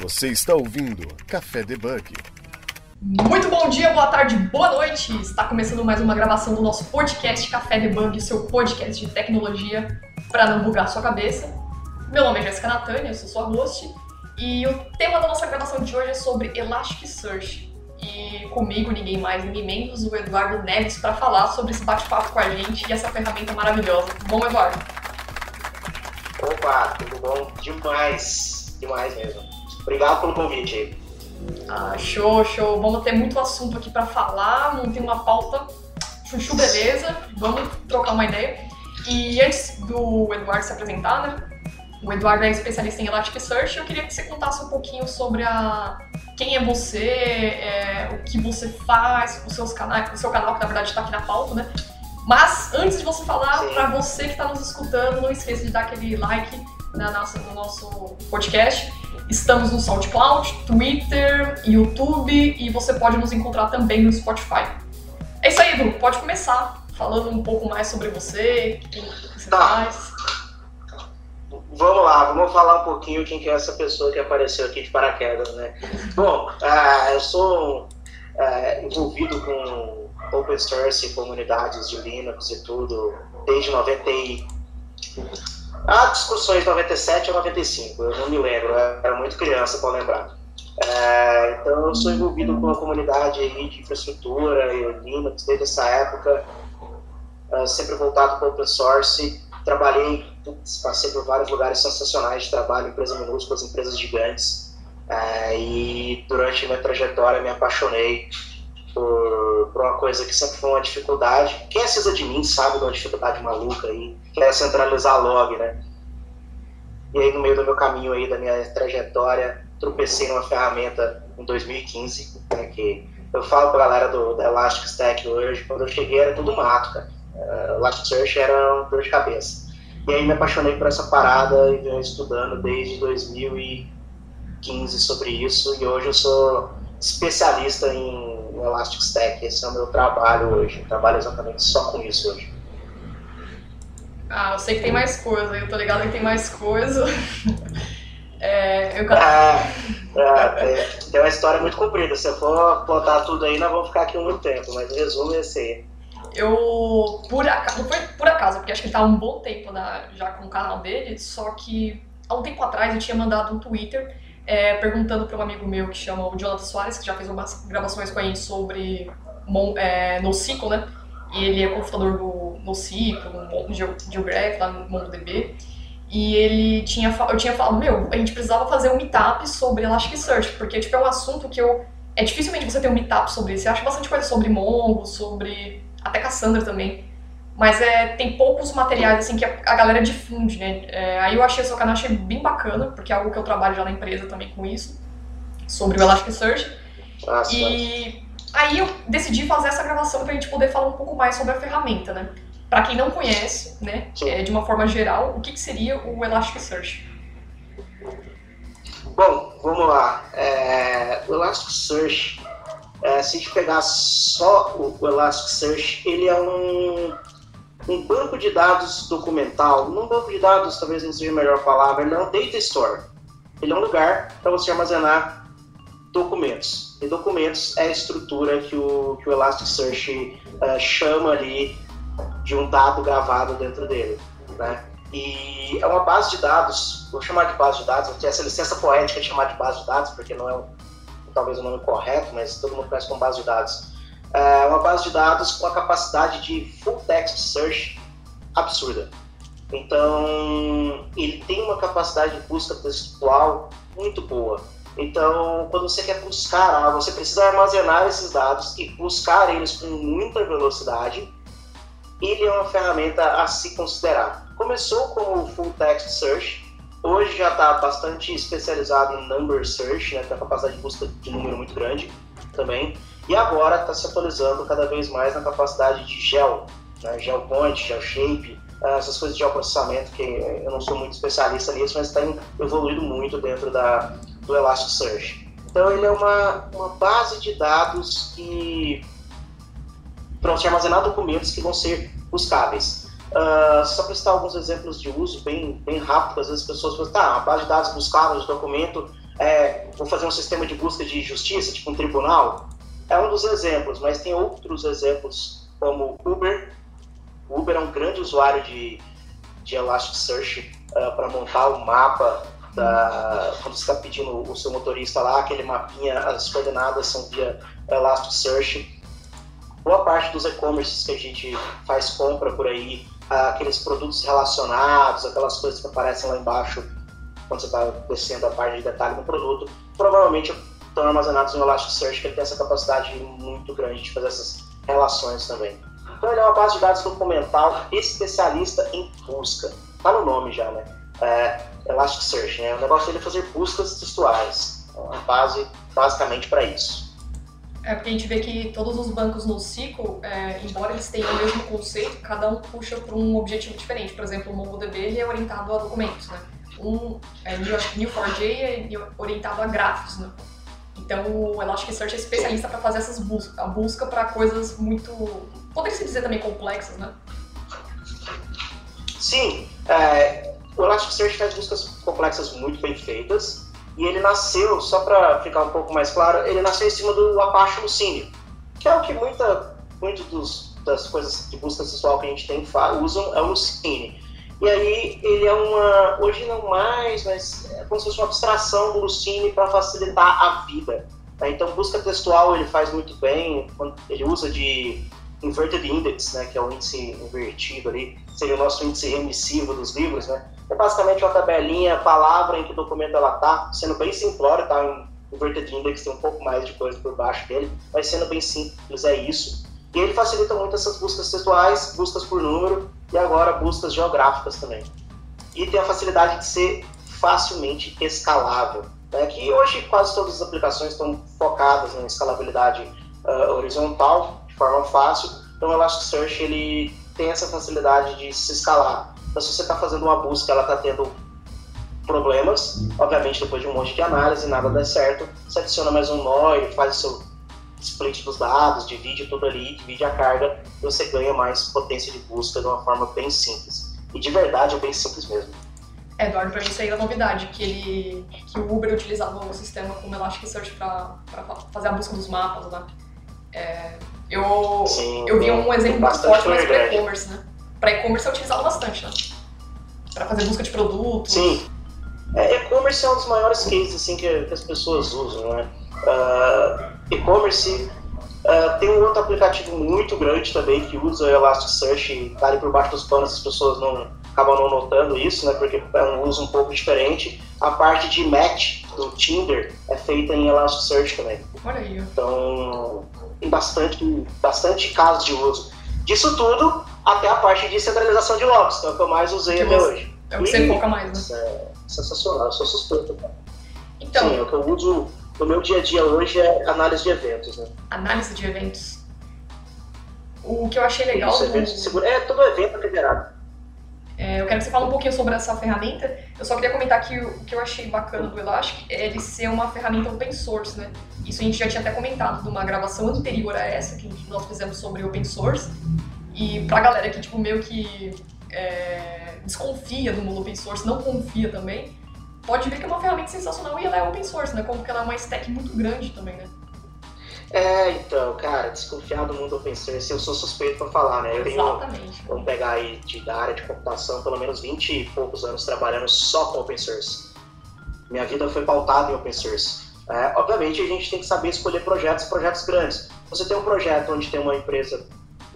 Você está ouvindo Café Debug. Muito bom dia, boa tarde, boa noite! Está começando mais uma gravação do nosso podcast Café Debug, seu podcast de tecnologia para não bugar sua cabeça. Meu nome é Jéssica Natânia, eu sou sua host, e o tema da nossa gravação de hoje é sobre Elasticsearch. E comigo, ninguém mais, ninguém menos, o Eduardo Neves, para falar sobre esse bate-papo com a gente e essa ferramenta maravilhosa. Bom, Eduardo? Opa, tudo bom? Demais, demais mesmo. Obrigado pelo convite aí. Ah, show, show. Vamos ter muito assunto aqui para falar, não tem uma pauta. Chuchu, beleza. Vamos trocar uma ideia. E antes do Eduardo se apresentar, né? O Eduardo é especialista em Elasticsearch. Eu queria que você contasse um pouquinho sobre a quem é você, é, o que você faz, os seus canais, o seu canal que na verdade está aqui na pauta, né? Mas antes de você falar, para você que está nos escutando, não esqueça de dar aquele like na nossa, no nosso podcast. Estamos no SoundCloud, Twitter, YouTube e você pode nos encontrar também no Spotify. É isso aí, Edu. Pode começar falando um pouco mais sobre você, quem você tá. faz. Vamos lá, vamos falar um pouquinho quem que é essa pessoa que apareceu aqui de paraquedas, né? Bom, uh, eu sou uh, envolvido com open source, comunidades de Linux e tudo, desde 90 e... Há discussões 97 a 95, eu não me lembro, era muito criança para lembrar. É, então eu sou envolvido com a comunidade de infraestrutura e Linux desde essa época, é, sempre voltado para open source. Trabalhei, passei por vários lugares sensacionais de trabalho, empresas minúsculas, empresas gigantes. É, e durante minha trajetória me apaixonei por, uma coisa que sempre foi uma dificuldade. Quem é de mim sabe de uma dificuldade maluca aí, que é centralizar log, né? E aí, no meio do meu caminho aí, da minha trajetória, tropecei numa ferramenta em 2015, né, que eu falo pra galera do, Elastic Stack hoje, quando eu cheguei era tudo mato, cara. Uh, Elasticsearch era um dor de cabeça. E aí me apaixonei por essa parada e venho estudando desde 2015 sobre isso, e hoje eu sou especialista em no Elastic Stack. Esse é o meu trabalho hoje. Eu trabalho exatamente só com isso hoje. Ah, eu sei que tem mais coisa, eu tô ligado que tem mais coisa. é, eu... ah, é, tem uma história muito comprida. Se eu for contar tudo aí, nós vamos ficar aqui muito tempo, mas o resumo é esse aí. Eu, por acaso, foi por acaso, porque acho que ele tá há um bom tempo na, já com o canal dele, só que há um tempo atrás eu tinha mandado um Twitter é, perguntando para um amigo meu que chama o Jonathan Soares, que já fez algumas gravações com a gente sobre é, NoSQL, né? E ele é cofundador do NoSQL, no Geograph, lá no MongoDB. E ele tinha, eu tinha falado, meu, a gente precisava fazer um meetup sobre Elasticsearch, porque tipo, é um assunto que eu... É dificilmente você ter um meetup sobre isso. Eu acho bastante coisa sobre Mongo, sobre... Até Cassandra também. Mas é, tem poucos materiais assim que a, a galera difunde, né? É, aí eu achei o seu canal achei bem bacana, porque é algo que eu trabalho já na empresa também com isso, sobre o Elasticsearch. Nossa. E aí eu decidi fazer essa gravação pra gente poder falar um pouco mais sobre a ferramenta, né? Para quem não conhece, né, é, de uma forma geral, o que, que seria o Elasticsearch? Bom, vamos lá. É, o Elasticsearch, é, se a gente pegar só o, o Elasticsearch, ele é um um banco de dados documental, não banco de dados talvez não seja a melhor palavra, ele é um data store. Ele é um lugar para você armazenar documentos. E documentos é a estrutura que o, que o Elasticsearch uh, chama ali de um dado gravado dentro dele. Né? E é uma base de dados, vou chamar de base de dados, ter essa licença poética de chamar de base de dados, porque não é talvez o nome correto, mas todo mundo conhece como base de dados é uma base de dados com a capacidade de full text search absurda. Então, ele tem uma capacidade de busca textual muito boa. Então, quando você quer buscar você precisa armazenar esses dados e buscar eles com muita velocidade. Ele é uma ferramenta a se considerar. Começou como full text search, hoje já está bastante especializado em number search, né, tem uma capacidade de busca de número muito grande também. E agora está se atualizando cada vez mais na capacidade de gel, né? gel point, gel shape, eh, essas coisas de geoprocessamento, que eu não sou muito especialista nisso, mas está evoluído muito dentro da, do Elasticsearch. Então ele é uma, uma base de dados que para você armazenar documentos que vão ser buscáveis. Uh, só para citar alguns exemplos de uso bem, bem rápido, às vezes as pessoas falam, tá, uma base de dados buscável de documento, é, vou fazer um sistema de busca de justiça, tipo um tribunal, é um dos exemplos, mas tem outros exemplos como Uber. O Uber é um grande usuário de, de Elasticsearch uh, para montar o mapa da, quando você está pedindo o seu motorista lá, aquele mapinha, as coordenadas são via Elasticsearch. Boa parte dos e-commerces que a gente faz compra por aí, aqueles produtos relacionados, aquelas coisas que aparecem lá embaixo quando você está descendo a parte de detalhe do produto, provavelmente estão armazenados no Elasticsearch, que ele tem essa capacidade muito grande de fazer essas relações também. Então ele é uma base de dados documental especialista em busca. Tá no nome já, né? É, Elasticsearch, né? O negócio dele é fazer buscas textuais. É uma base basicamente para isso. É porque a gente vê que todos os bancos no SQL, é, embora eles tenham o mesmo conceito, cada um puxa para um objetivo diferente. Por exemplo, o MongoDB ele é orientado a documentos, né? Um é, Neo4j é orientado a gráficos, né? Então o Elasticsearch é especialista para fazer essas buscas, a busca para coisas muito, poderia se dizer também complexas, né? Sim, é, o Elasticsearch faz buscas complexas muito bem feitas e ele nasceu, só para ficar um pouco mais claro, ele nasceu em cima do Apache Lucene, que é o que muita, muito dos, das coisas de busca textual que a gente tem usam é o Lucene. E aí ele é uma, hoje não mais, mas é como se fosse uma abstração do Lucene para facilitar a vida. Né? Então busca textual ele faz muito bem, ele usa de inverted index, né, que é o índice invertido ali, seria o nosso índice remissivo dos livros, né? É basicamente uma tabelinha, palavra em que documento ela tá, sendo bem simplório, tá? Inverted index tem um pouco mais de coisa por baixo dele, mas sendo bem simples é isso. E ele facilita muito essas buscas textuais, buscas por número e agora buscas geográficas também. E tem a facilidade de ser facilmente escalável, né? que hoje quase todas as aplicações estão focadas na escalabilidade uh, horizontal, de forma fácil. Então o Elasticsearch ele tem essa facilidade de se escalar. Então se você está fazendo uma busca, ela está tendo problemas, obviamente depois de um monte de análise, nada dá certo, você adiciona mais um nó e faz o seu split dos dados, divide tudo ali, divide a carga e você ganha mais potência de busca de uma forma bem simples. E de verdade é bem simples mesmo. É, Eduardo, para mim isso aí é novidade, que, ele, que o Uber utilizava o sistema como Elasticsearch para fazer a busca dos mapas, né? É, eu, Sim, eu vi um exemplo muito forte mais para e-commerce, né? Para e-commerce é utilizado bastante, né? Para fazer busca de produtos. Sim. É, e-commerce é um dos maiores cases assim, que, que as pessoas usam, né? Uh, e-commerce. Uh, tem um outro aplicativo muito grande também que usa o Elasticsearch e tá ali por baixo dos panos, as pessoas não acabam não notando isso, né? Porque é um uso um pouco diferente. A parte de match do Tinder é feita em Elasticsearch também. Olha aí. Então, tem bastante, bastante casos de uso. Disso tudo, até a parte de centralização de logs, que é o que eu mais usei que até você, hoje. É o que você foca mais, né? É sensacional, eu sou suspeito. Então, Sim, é o que eu uso no meu dia a dia hoje é análise de eventos, né? Análise de eventos. O que eu achei legal. Isso, do... É, todo evento é liberado. É, eu quero que você fale um pouquinho sobre essa ferramenta. Eu só queria comentar que o que eu achei bacana do Elastic é ele ser uma ferramenta open source, né? Isso a gente já tinha até comentado numa gravação anterior a essa que nós fizemos sobre open source. E pra galera que, tipo, meio que é, desconfia do mundo open source, não confia também, pode ver que é uma ferramenta sensacional e ela é open source, né? Como que ela é uma stack muito grande também, né? É, então, cara, desconfiar do mundo open source, eu sou suspeito para falar, né? Eu Exatamente. Tenho, vamos pegar aí de, da área de computação, pelo menos 20 e poucos anos trabalhando só com open source. Minha vida foi pautada em open source. É, obviamente, a gente tem que saber escolher projetos, projetos grandes. Você tem um projeto onde tem uma empresa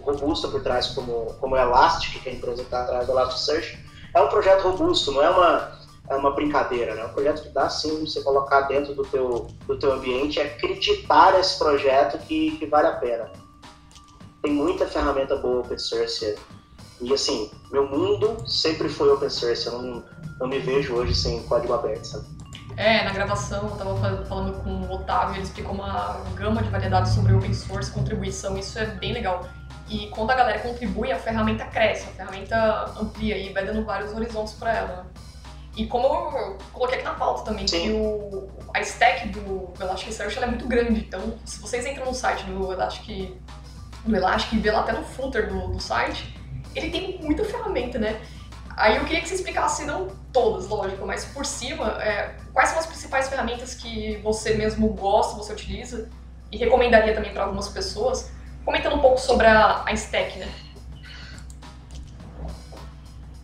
robusta por trás, como, como Elastic, que é a empresa que está atrás do Elasticsearch, é um projeto robusto, não é uma é uma brincadeira, né? Um projeto que dá sim você colocar dentro do teu, do teu ambiente, é acreditar nesse projeto que, que vale a pena. Tem muita ferramenta boa open source e assim, meu mundo sempre foi open source, eu não, não me vejo hoje sem código aberto, sabe? É, na gravação eu estava falando com o Otávio, ele explicou uma gama de variedades sobre open source, contribuição, isso é bem legal. E quando a galera contribui, a ferramenta cresce, a ferramenta amplia e vai dando vários horizontes para ela. E como eu coloquei aqui na pauta também, Sim. que o, a stack do, do Elasticsearch é muito grande. Então, se vocês entram no site do Elastic, do Elastic e vê lá até no footer do, do site, ele tem muita ferramenta, né? Aí eu queria que você explicasse, não todas, lógico, mas por cima, é, quais são as principais ferramentas que você mesmo gosta, você utiliza e recomendaria também para algumas pessoas, comentando um pouco sobre a, a Stack, né?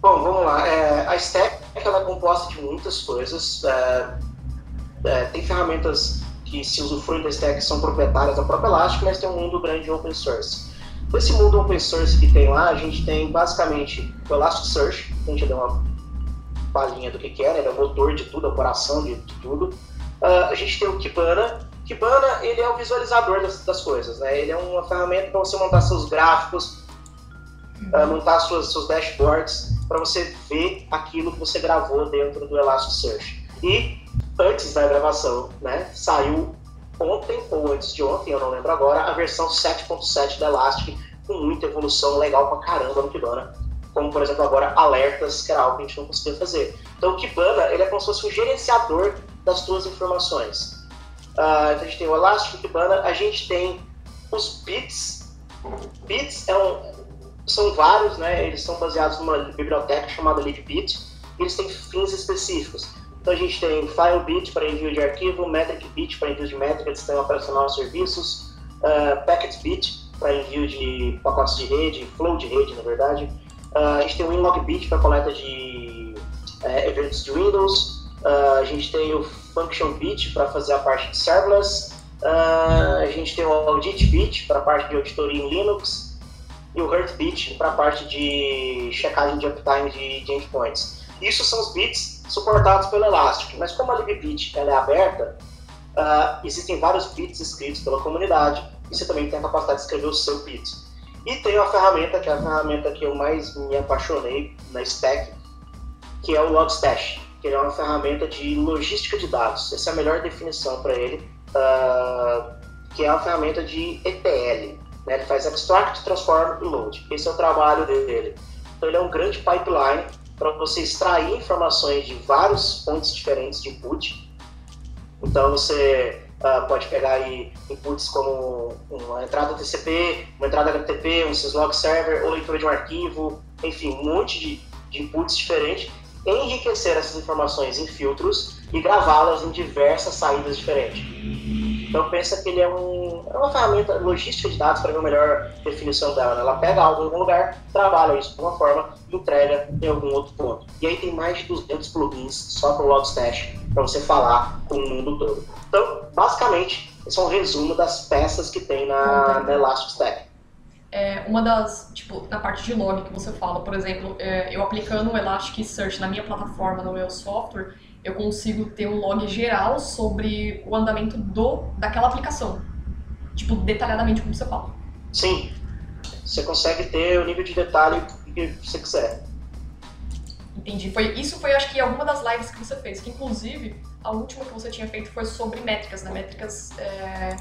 Bom, vamos lá. É, a Stack ela é composta de muitas coisas. É, é, tem ferramentas que se usufruem da Stack que são proprietárias da própria Elastic, mas tem um mundo grande de open source. Desse mundo open source que tem lá, a gente tem basicamente o Elasticsearch, a gente deu uma palhinha do que, que é, né? ele é o motor de tudo, o coração de, de tudo. Uh, a gente tem o Kibana. Kibana, ele é o visualizador das, das coisas, né? Ele é uma ferramenta para você montar seus gráficos, uh, montar suas, seus dashboards, para você ver aquilo que você gravou dentro do Elasticsearch. E antes da gravação, né, saiu ontem ou antes de ontem, eu não lembro agora, a versão 7.7 da Elastic com muita evolução legal pra caramba no Kibana. Como, por exemplo, agora alertas, que era algo que a gente não conseguia fazer. Então, o Kibana ele é como se fosse um gerenciador das suas informações. Uh, então, a gente tem o Elastic, o Kibana, a gente tem os bits. Bits é um, são vários, né? Eles são baseados numa biblioteca chamada LibBit. Eles têm fins específicos. Então a gente tem FileBit para envio de arquivo, MetricBit para envio de métrica sistema operacional e serviços, uh, PacketBit para envio de pacotes de rede, flow de rede, na verdade. Uh, a gente tem o WinLogBit para coleta de uh, eventos de Windows. Uh, a gente tem o FunctionBit para fazer a parte de serverless. a gente tem o AuditBit para a parte de auditoria em Linux. E o HurtBit para a parte de checagem de uptime de, de endpoints. Isso são os bits suportados pelo Elastic. Mas como a LibBit ela é aberta, uh, existem vários bits escritos pela comunidade e você também tem a capacidade de escrever o seu bit. E tem uma ferramenta, que é a ferramenta que eu mais me apaixonei na Stack, que é o Logstash, que é uma ferramenta de logística de dados. Essa é a melhor definição para ele, uh, que é uma ferramenta de ETL. Né? Ele faz Extract, Transform e Load. Esse é o trabalho dele. Então ele é um grande pipeline para você extrair informações de vários pontos diferentes de input. Então você uh, pode pegar aí inputs como uma entrada TCP, uma entrada HTTP, um syslog server, ou leitura de um arquivo, enfim, um monte de, de inputs diferentes, enriquecer essas informações em filtros e gravá-las em diversas saídas diferentes. Então pensa que ele é, um, é uma ferramenta logística de dados para ver a melhor definição dela. Né? Ela pega algo em algum lugar, trabalha isso de uma forma e entrega em algum outro ponto. E aí tem mais de 200 plugins só para o Logstash para você falar com o mundo todo. Então, basicamente, esse é um resumo das peças que tem na, na Elasticstack. É, uma das, tipo, na parte de log que você fala, por exemplo, é, eu aplicando o Elasticsearch na minha plataforma, no meu software, eu consigo ter um log geral sobre o andamento do daquela aplicação. Tipo, detalhadamente como você fala. Sim. Você consegue ter o nível de detalhe que você quiser. Entendi. Foi, isso foi, acho que, alguma das lives que você fez. Que, inclusive, a última que você tinha feito foi sobre métricas, né? Métricas... É...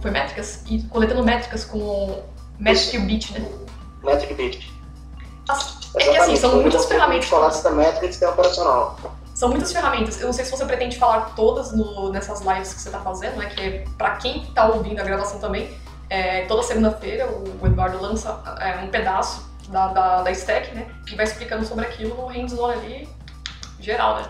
Foi métricas? E coletando métricas com Metric Beat, né? Metric Beat. É que, assim, são muitas ferramentas. Falar da métrica de sistema operacional. São muitas ferramentas. Eu não sei se você pretende falar todas no, nessas lives que você está fazendo, né? Que é para quem está ouvindo a gravação também. É, toda segunda-feira o Eduardo lança é, um pedaço da, da, da, stack, né? Que vai explicando sobre aquilo no hands-on ali, geral, né?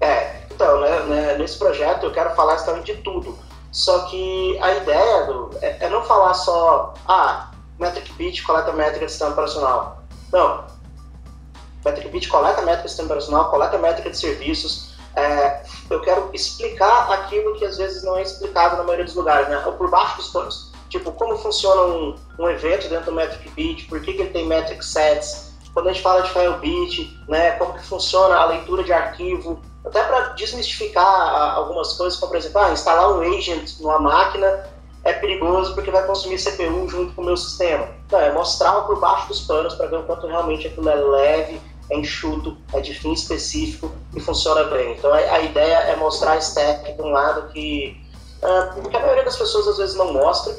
É, então, né, né, nesse projeto eu quero falar exatamente de tudo. Só que a ideia do, é, é não falar só, ah, metric bit coleta métrica de sistema operacional. Não, Bit coleta métrica de sistema operacional, coleta métrica de serviços. É, eu quero explicar aquilo que às vezes não é explicado na maioria dos lugares, né? Ou por baixo dos panos. Tipo, como funciona um, um evento dentro do Metric Bit, por que, que ele tem metric sets, quando a gente fala de FileBit, né, como que funciona a leitura de arquivo, até para desmistificar algumas coisas, como por exemplo, ah, instalar um agent numa máquina é perigoso porque vai consumir CPU junto com o meu sistema. Não, é mostrar por baixo dos panos para ver o quanto realmente aquilo é leve é enxuto, é de fim específico e funciona bem. Então a, ideia é mostrar a stack de um lado que, uh, que a maioria das pessoas às vezes não mostra,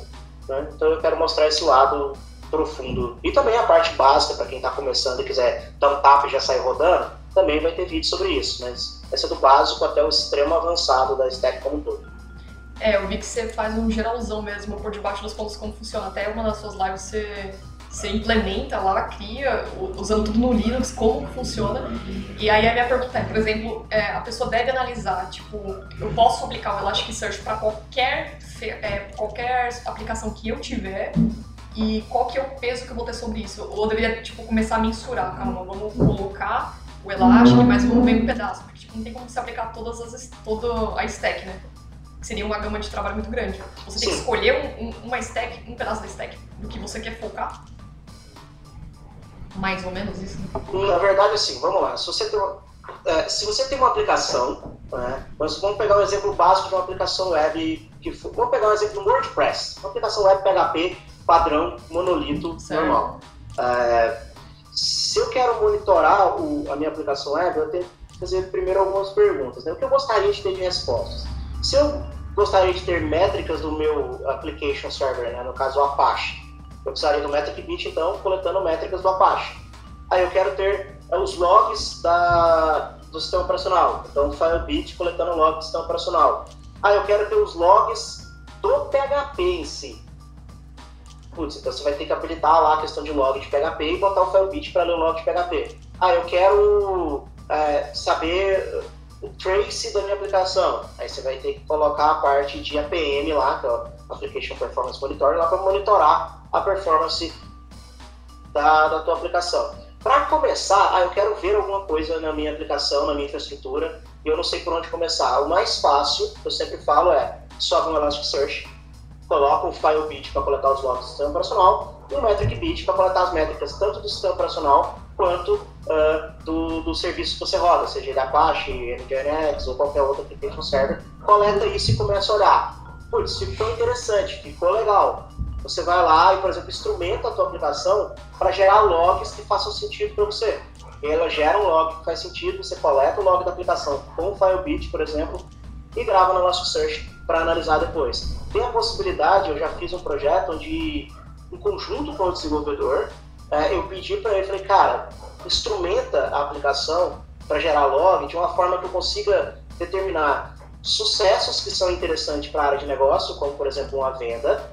né? então eu quero mostrar esse lado profundo. E também a parte básica, para quem está começando e quiser dar um tapa e já sair rodando, também vai ter vídeo sobre isso, mas essa é do básico até o extremo avançado da stack como um todo. É, eu vi que você faz um geralzão mesmo por debaixo dos pontos como funciona. Até uma das suas lives você Você implementa lá, cria, usando tudo no Linux, como funciona. E aí a minha pergunta é, por exemplo, é, a pessoa deve analisar, tipo, eu posso aplicar o Elasticsearch para qualquer, é, qualquer aplicação que eu tiver e qual que é o peso que eu vou ter sobre isso? Ou eu deveria, tipo, começar a mensurar, calma, vamos colocar o Elastic, mas vamos ver um pedaço, porque tipo, não tem como se aplicar todas as, toda a stack, né? Seria uma gama de trabalho muito grande. Você tem que escolher um, um, uma stack, um pedaço da stack do que você quer focar. Mais ou menos isso. Né? Na verdade, assim, vamos lá. Se você tem uma, é, se você tem uma aplicação, né, vamos pegar um exemplo básico de uma aplicação web, que vamos pegar um exemplo no WordPress, uma aplicação web PHP padrão monolito certo. normal. É, se eu quero monitorar o, a minha aplicação web, eu tenho que fazer primeiro algumas perguntas. Né? O que eu gostaria de ter de respostas? Se eu gostaria de ter métricas do meu application server, né? no caso o Apache, eu precisaria do Metric então, coletando métricas do Apache. Aí eu quero ter é, os logs da, do sistema operacional, então o Firebit coletando logs do sistema operacional. Aí eu quero ter os logs do PHP em si putz, então você vai ter que habilitar lá a questão de log de PHP e botar o Firebit para ler o log de PHP. Ah, eu quero é, saber o trace da minha aplicação. Aí você vai ter que colocar a parte de APM lá, que é o Application Performance Monitor, lá para monitorar a performance da, da tua aplicação. Para começar, ah, eu quero ver alguma coisa na minha aplicação, na minha infraestrutura, e eu não sei por onde começar. O mais fácil, que eu sempre falo, é sobe um Elasticsearch, coloca um file bit para coletar os logs do sistema operacional e um metric bit para coletar as métricas tanto do sistema operacional quanto uh, do, do serviço que você roda, seja ele Apache, NGINX ou qualquer outro application server. Coleta isso e começa a olhar. Putz, ficou interessante, ficou legal. Você vai lá e, por exemplo, instrumenta a tua aplicação para gerar logs que façam sentido para você. Ela gera um log que faz sentido, você coleta o log da aplicação com o Firebit, por exemplo, e grava no nosso search para analisar depois. Tem a possibilidade, eu já fiz um projeto onde, em conjunto com o desenvolvedor, é, eu pedi para ele, falei, cara, instrumenta a aplicação para gerar log de uma forma que eu consiga determinar sucessos que são interessantes para a área de negócio, como por exemplo uma venda,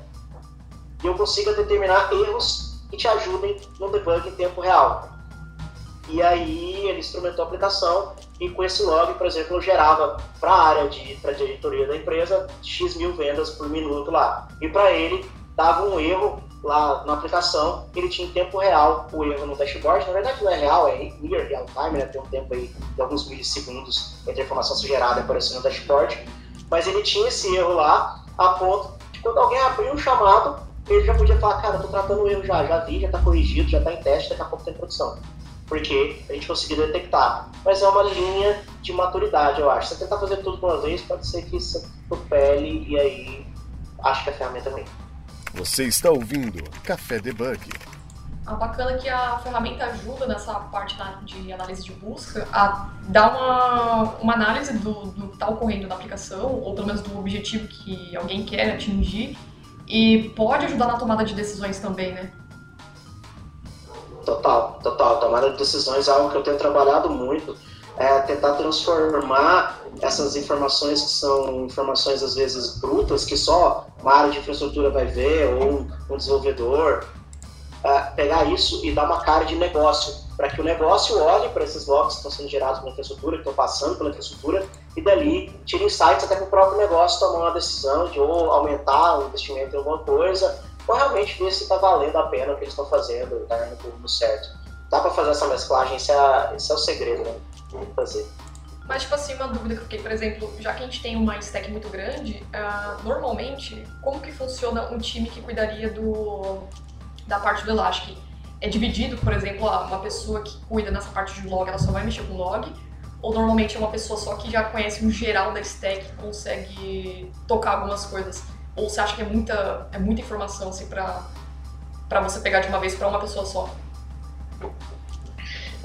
e eu consiga determinar erros que te ajudem no debug em tempo real. E aí ele instrumentou a aplicação e com esse log, por exemplo, eu gerava para a área de, pra diretoria da empresa X mil vendas por minuto lá. E para ele dava um erro lá na aplicação, ele tinha em tempo real o erro no dashboard. Na verdade não é real, é near real time, né? tem um tempo aí de alguns milissegundos entre a informação gerada e aparecer no dashboard. Mas ele tinha esse erro lá a ponto de quando alguém abriu o chamado, ele já podia falar, cara, eu tô tratando o erro já, já vi, já está corrigido, já está em teste, daqui a pouco tem produção porque a gente conseguiu detectar. Mas é uma linha de maturidade, eu acho. Você tentar fazer tudo de uma vez, pode ser que isso pele e aí acho que a ferramenta vem. Você está ouvindo Café Debug. Ah, bacana que a ferramenta ajuda nessa parte de análise de busca a dar uma, uma análise do, do que está ocorrendo na aplicação, ou pelo menos do objetivo que alguém quer atingir, e pode ajudar na tomada de decisões também, né? Total, total. Tomada de decisões é algo que eu tenho trabalhado muito. É tentar transformar essas informações que são informações às vezes brutas, que só uma área de infraestrutura vai ver, ou um desenvolvedor, é, pegar isso e dar uma cara de negócio, para que o negócio olhe para esses logs que estão sendo gerados pela infraestrutura, que estão passando pela infraestrutura, e dali tire insights até para o próprio negócio tomar uma decisão de ou aumentar o investimento em alguma coisa, ou realmente ver se está valendo a pena o que eles estão fazendo, está indo no certo. Dá para fazer essa mesclagem, esse é, esse é o segredo, né? Fazer. Mas, tipo assim, uma dúvida que eu fiquei, por exemplo, já que a gente tem uma stack muito grande, uh, normalmente, como que funciona um time que cuidaria do, da parte do Elastic? É dividido, por exemplo, uma pessoa que cuida nessa parte de log, ela só vai mexer com log, ou normalmente é uma pessoa só que já conhece o geral da stack e consegue tocar algumas coisas? Ou você acha que é muita, é muita informação assim, para você pegar de uma vez para uma pessoa só?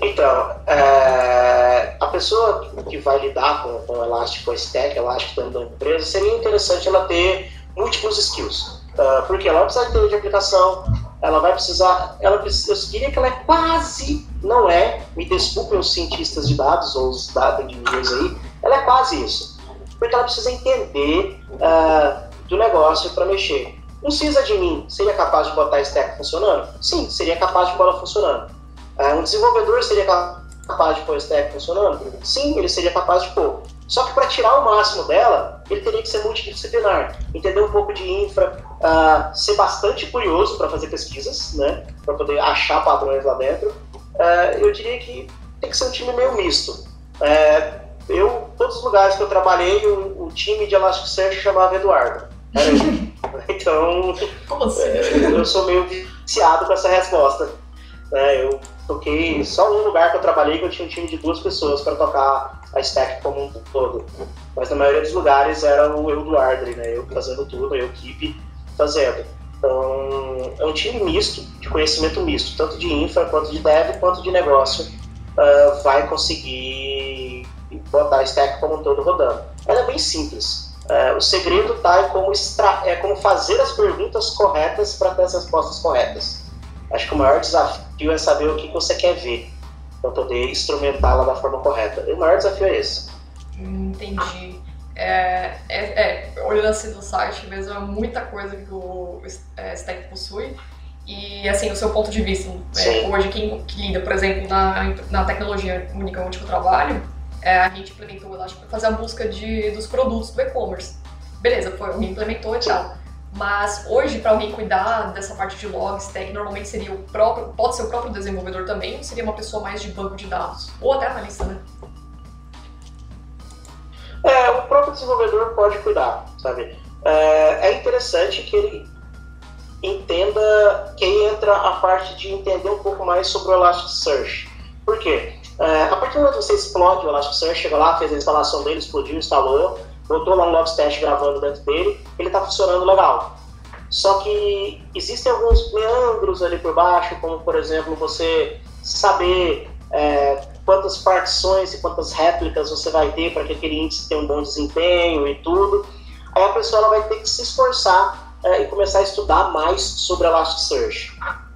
Então, é, a pessoa que vai lidar com, com o Elastic, com a stack Elastic dentro da empresa, seria interessante ela ter múltiplos skills. Uh, porque ela vai precisar de de aplicação, ela vai precisar, ela precisa, eu diria que ela é quase, não é, me desculpem os cientistas de dados ou os data engineers aí, ela é quase isso. Porque ela precisa entender uh, do negócio para mexer. Um sysadmin seria capaz de botar a stack funcionando? Sim, seria capaz de botar funcionando. Uh, um desenvolvedor seria capaz de pôr a stack funcionando? Sim, ele seria capaz de pôr. Só que para tirar o máximo dela, ele teria que ser multidisciplinar, entender um pouco de infra, uh, ser bastante curioso para fazer pesquisas, né, para poder achar padrões lá dentro. Uh, eu diria que tem que ser um time meio misto. Uh, eu, todos os lugares que eu trabalhei, o, o time de Elasticsearch chamava Eduardo. então, assim? eu sou meio viciado com essa resposta. É, eu toquei só um lugar que eu trabalhei que eu tinha um time de duas pessoas para tocar a stack como um todo. Mas na maioria dos lugares era o Eduardo, né? Eu fazendo tudo, a equipe fazendo. Então, é um time misto, de conhecimento misto, tanto de infra, quanto de dev, quanto de negócio, uh, vai conseguir botar a stack como um todo rodando. Ela é bem simples. Uh, o segredo está em como, extra... é como fazer as perguntas corretas para ter as respostas corretas. Acho que o maior desafio é saber o que você quer ver para poder instrumentá-la da forma correta. E o maior desafio é esse. Entendi. É, é, é, olhando assim no site mesmo, é muita coisa que o é, Stack possui. E assim, o seu ponto de vista, é, hoje quem que lida, por exemplo, na, na tecnologia única onde eu trabalho, é, a gente implementou o Elastic para fazer a busca de, dos produtos do e-commerce. Beleza, foi, implementou e tal. Mas hoje, para alguém cuidar dessa parte de logs, tag, normalmente seria o próprio, pode ser o próprio desenvolvedor também, ou seria uma pessoa mais de banco de dados, ou até analista, né? É, o próprio desenvolvedor pode cuidar, sabe? É, é interessante que ele entenda que aí entra a parte de entender um pouco mais sobre o Elasticsearch. Por quê? É, a partir do momento que você explode o Elasticsearch, chega lá, fez a instalação dele, explodiu, instalou, botou lá um logstash gravando dentro dele, ele está funcionando legal. Só que existem alguns meandros ali por baixo, como por exemplo você saber é, quantas partições e quantas réplicas você vai ter para que aquele índice tenha um bom desempenho e tudo. Aí a pessoa vai ter que se esforçar é, e começar a estudar mais sobre Elasticsearch.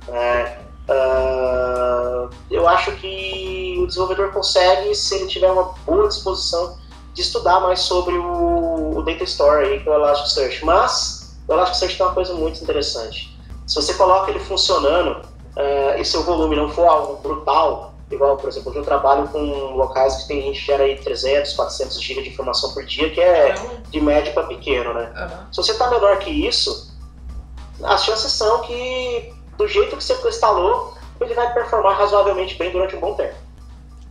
É, uh, eu acho que o desenvolvedor consegue se ele tiver uma boa disposição de estudar mais sobre o, o Data Store aí, que é o Elasticsearch. Mas o Elasticsearch tem uma coisa muito interessante. Se você coloca ele funcionando uh, e seu volume não for algo brutal, igual, por exemplo, eu trabalho com locais que tem gente que gera aí 300, 400 GB de informação por dia, que é de médio para pequeno, né? Uhum. Se você está menor que isso, as chances são que, do jeito que você instalou, ele vai performar razoavelmente bem durante um bom tempo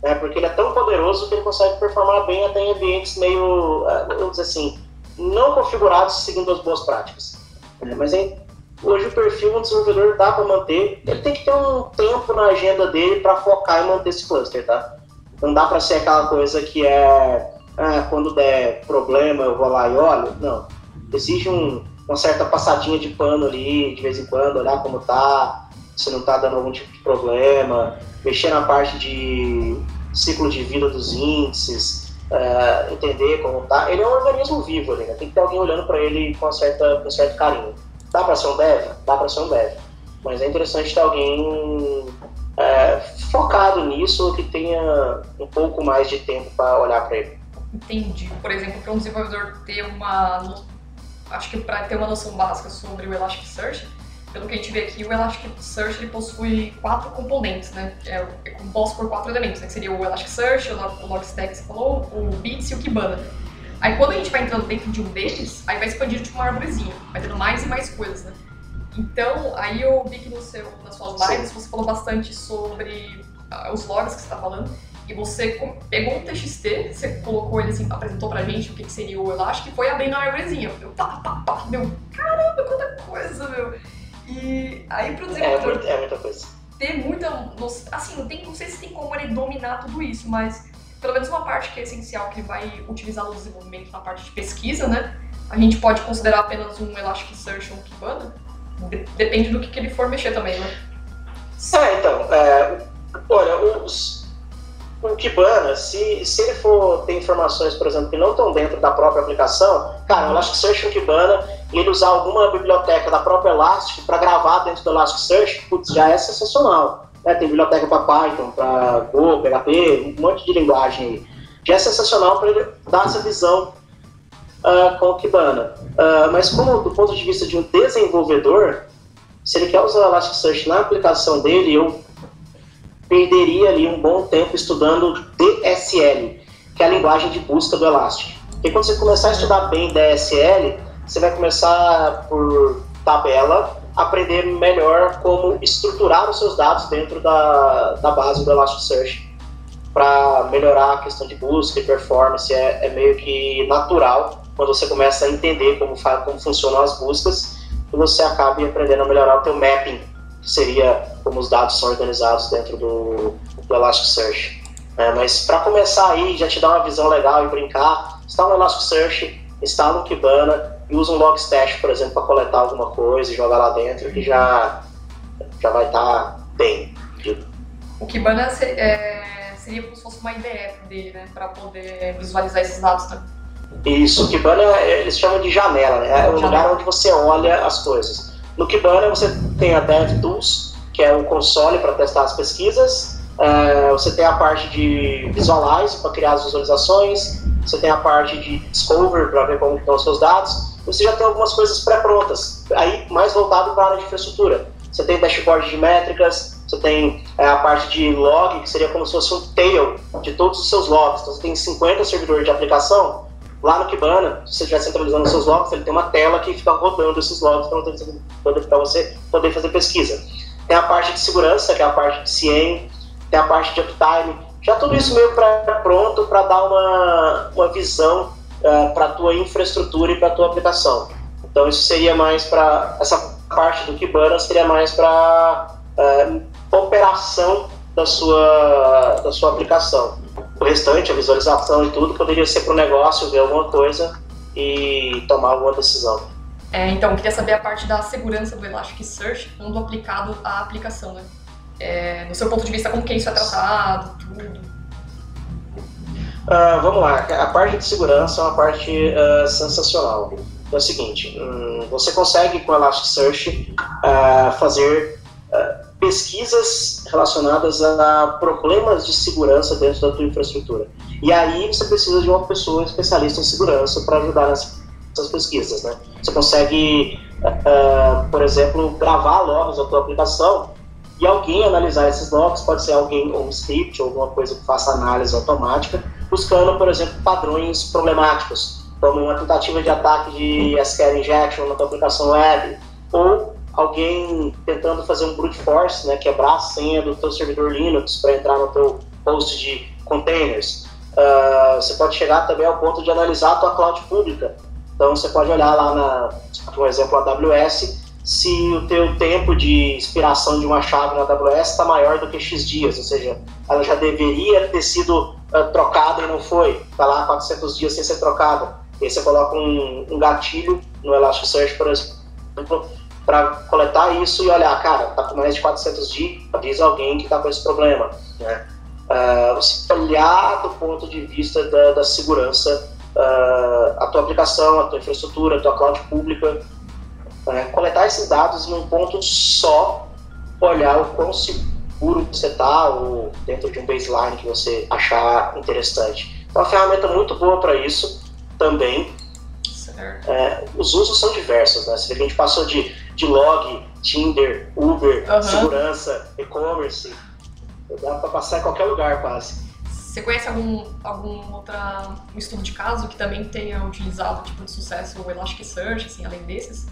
né? porque ele é tão poderoso que ele consegue performar bem até em ambientes meio, eh, vamos dizer assim, não configurados seguindo as boas práticas. É, mas hein, hoje o perfil do desenvolvedor dá para manter, ele tem que ter um tempo na agenda dele para focar em manter esse cluster, tá? Não dá para ser aquela coisa que é, ah, quando der problema eu vou lá e olho. Não. Exige um, uma certa passadinha de pano ali, de vez em quando, olhar como tá, se não tá dando algum tipo de problema, mexer na parte de ciclo de vida dos índices, uh, entender como tá. Ele é um organismo vivo né? Tem que ter alguém olhando para ele com, certa, com certo carinho. Dá para ser um dev? Dá para ser um dev. Mas é interessante ter alguém é, focado nisso, que tenha um pouco mais de tempo para olhar para ele. Entendi. Por exemplo, para um desenvolvedor ter uma. Acho que para ter uma noção básica sobre o Elasticsearch, pelo que a gente vê aqui, o Elasticsearch ele possui quatro componentes, né? É, é composto por quatro elementos, né? Que seria o Elasticsearch, o Logstash que você falou, o Bits e o Kibana. Aí quando a gente vai entrando dentro de um deles, aí vai expandindo tipo uma árvorezinha, vai tendo mais e mais coisas, né? Então, aí eu vi que no seu, nas suas lives você falou bastante sobre uh, os logs que você está falando, e você pegou um TXT, você colocou ele assim, apresentou pra gente o que, que seria o Elastic e foi abrindo a árvorezinha. Eu, tá, tá, tá, meu, caramba, quanta coisa, meu. E aí pro desenvolvedor. É, é muita coisa. Ter muita. Assim, não, tem, não sei se tem como ele dominar tudo isso, mas pelo menos uma parte que é essencial que ele vai utilizar no desenvolvimento na parte de pesquisa, né? A gente pode considerar apenas um Elasticsearch ou um Kibana. Depende do que, que ele for mexer também, né? É, então, é, olha, os, o Kibana, se, se ele for ter informações, por exemplo, que não estão dentro da própria aplicação, cara, o Elasticsearch um Kibana, ele usar alguma biblioteca da própria Elastic para gravar dentro do Elasticsearch, putz, já é sensacional. Né? Tem biblioteca para Python, para Go, PHP, um monte de linguagem aí. Já é sensacional para ele dar essa visão uh, com o Kibana. Uh, mas como do ponto de vista de um desenvolvedor, se ele quer usar o Elasticsearch na aplicação dele, eu perderia ali um bom tempo estudando DSL, que é a linguagem de busca do Elastic. Porque quando você começar a estudar bem DSL, você vai começar por tabela, aprender melhor como estruturar os seus dados dentro da, da base do Elasticsearch para melhorar a questão de busca e performance. É, é, meio que natural quando você começa a entender como, como funcionam as buscas e você acaba aprendendo a melhorar o teu mapping, seria como os dados são organizados dentro do, do Elasticsearch. É, mas para começar aí, já te dá uma visão legal e brincar, instala o Elasticsearch, instala o Kibana e usa um Logstash, por exemplo, para coletar alguma coisa e jogar lá dentro, que já, já vai estar tá bem. O Kibana é, seria como se fosse uma IDE dele, né, para poder visualizar esses dados, né? Isso, o Kibana eles chamam de janela, né? É o lugar onde você olha as coisas. No Kibana você tem a DevTools, que é o console para testar as pesquisas. Uh, você tem a parte de Visualize para criar as visualizações. Você tem a parte de Discover para ver como estão os seus dados. Você já tem algumas coisas pré-prontas, aí mais voltado para a área de infraestrutura. Você tem dashboard de métricas, você tem é, a parte de log, que seria como se fosse um tail de todos os seus logs. Então você tem 50 servidores de aplicação, Lá no Kibana, se você estiver centralizando seus logs, ele tem uma tela que fica rodando esses logs para você poder fazer pesquisa. Tem a parte de segurança, que é a parte de CIEM, tem a parte de uptime, já tudo isso meio pra, pronto para dar uma, uma visão uh, é, para a tua infraestrutura e para a tua aplicação. Então isso seria mais para, essa parte do Kibana seria mais para uh, é, operação da sua, da sua aplicação. O restante, a visualização e tudo, poderia ser para o negócio ver alguma coisa e tomar alguma decisão. É, então, queria saber a parte da segurança do Elasticsearch quando aplicado à aplicação, né? É, no seu ponto de vista, como que isso é tratado, tudo? Uh, vamos lá, a parte de segurança é uma parte uh, sensacional. É o seguinte, um, você consegue com o Elasticsearch uh, fazer pesquisas relacionadas a problemas de segurança dentro da tua infraestrutura. E aí você precisa de uma pessoa especialista em segurança para ajudar nessas pesquisas, né? Você consegue, uh, por exemplo, gravar logs da tua aplicação e alguém analisar esses logs, pode ser alguém ou um script ou alguma coisa que faça análise automática, buscando, por exemplo, padrões problemáticos, como uma tentativa de ataque de SQL injection na tua aplicação web, ou alguém tentando fazer um brute force, né, quebrar a senha do teu servidor Linux para entrar no teu host de containers. Uh, você pode chegar também ao ponto de analisar a tua cloud pública. Então você pode olhar lá na, por exemplo, a AWS, se o teu tempo de expiração de uma chave na AWS está maior do que X dias, ou seja, ela já deveria ter sido uh, trocada e não foi, está lá 400 dias sem ser trocada. E aí você coloca um, um gatilho no Elasticsearch, por exemplo, para coletar isso e olhar, cara, tá com mais de 400 dias, avisa alguém que está com esse problema, né? Uh, você olhar do ponto de vista da, da segurança uh, a tua aplicação, a tua infraestrutura, a tua cloud pública, uh, coletar esses dados em um ponto só, olhar o quão seguro você está ou dentro de um baseline que você achar interessante. Então, é uma ferramenta muito boa para isso também. É, os usos são diversos, né? Que a gente passou de de log, Tinder, Uber, uhum. segurança, e-commerce. Dá para passar em qualquer lugar quase. Você conhece algum, algum outra, um estudo de caso que também tenha utilizado tipo de sucesso o Elasticsearch, assim, além desses?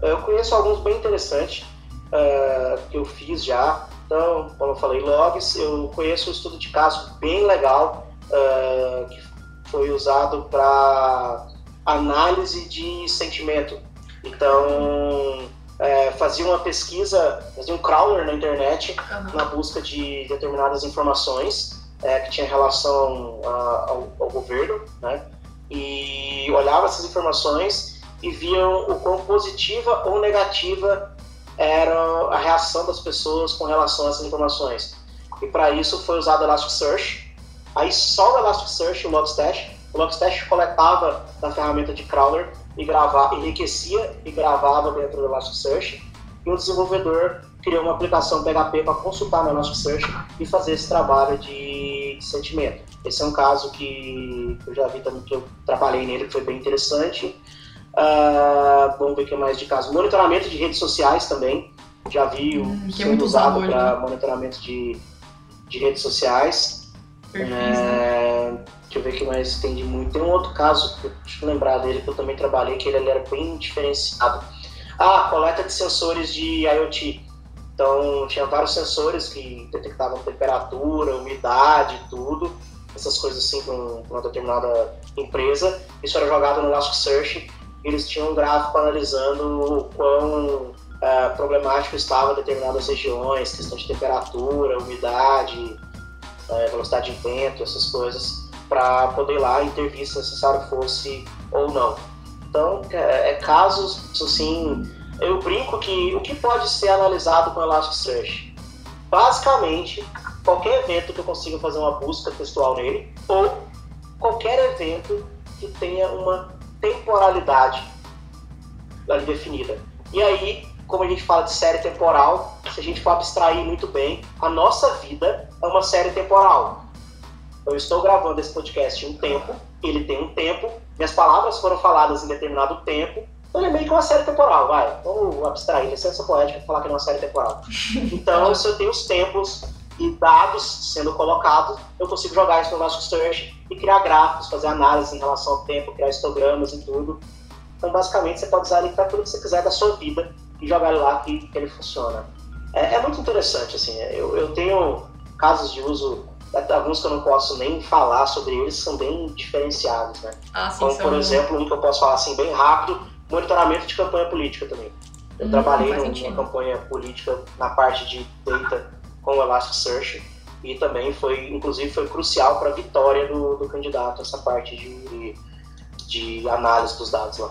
Eu conheço alguns bem interessantes uh, que eu fiz já. Então, como eu falei, logs, eu conheço um estudo de caso bem legal uh, que foi usado para análise de sentimento então, é, fazia uma pesquisa, fazia um crawler na internet uhum. na busca de determinadas informações é, que tinha relação a, ao, ao, governo, né? E olhava essas informações e viam o quão positiva ou negativa era a reação das pessoas com relação a essas informações. E para isso foi usado o Elasticsearch. Aí só o Elasticsearch, o Logstash, o Logstash coletava da ferramenta de crawler e gravar, enriquecia e gravava dentro do Elasticsearch, e o desenvolvedor criou uma aplicação PHP para consultar no Elasticsearch e fazer esse trabalho de sentimento. Esse é um caso que eu já vi também, que eu trabalhei nele, que foi bem interessante. Uh, vamos ver o que mais de caso. Monitoramento de redes sociais também. Já vi hum, que é muito usado para né? monitoramento de, de redes sociais. É? Deixa eu ver o que mais tem de muito. Tem um outro caso, deixa eu lembrar dele, que eu também trabalhei, que ele, era bem diferenciado. Ah, coleta de sensores de IoT. Então, tinha vários sensores que detectavam temperatura, umidade, tudo, essas coisas assim para uma determinada empresa. Isso era jogado no Elasticsearch. Eles tinham um gráfico analisando o quão é, problemático estava determinadas regiões, questão de temperatura, umidade, é, velocidade de vento, essas coisas, para poder lá intervir se necessário fosse ou não. Então, é, é casos assim eu brinco que o que pode ser analisado com Elasticsearch? Basicamente, qualquer evento que eu consiga fazer uma busca textual nele, ou qualquer evento que tenha uma temporalidade ali definida. E aí, como a gente fala de série temporal, se a gente for abstrair muito bem, a nossa vida é uma série temporal. Eu estou gravando esse podcast em um tempo, ele tem um tempo, minhas palavras foram faladas em determinado tempo, ele é meio que uma série temporal, vai. Vamos abstrair, licença poética falar que é uma série temporal. Então, se eu tenho os tempos e dados sendo colocados, eu consigo jogar isso no Elasticsearch e criar gráficos, fazer análise em relação ao tempo, criar histogramas e tudo. Então, basicamente, você pode usar ele para tudo que você quiser da sua vida e jogar ele lá que, que ele funciona. É, é, muito interessante, assim. Eu, eu tenho casos de uso alguns que eu não posso nem falar sobre eles são bem diferenciados, né? Ah, sim, Como, por exemplo, um que eu posso falar assim bem rápido, monitoramento de campanha política também. Eu hum, trabalhei numa campanha política na parte de data com o Elasticsearch e também foi, inclusive, foi crucial para a vitória do, do candidato essa parte de, de análise dos dados lá.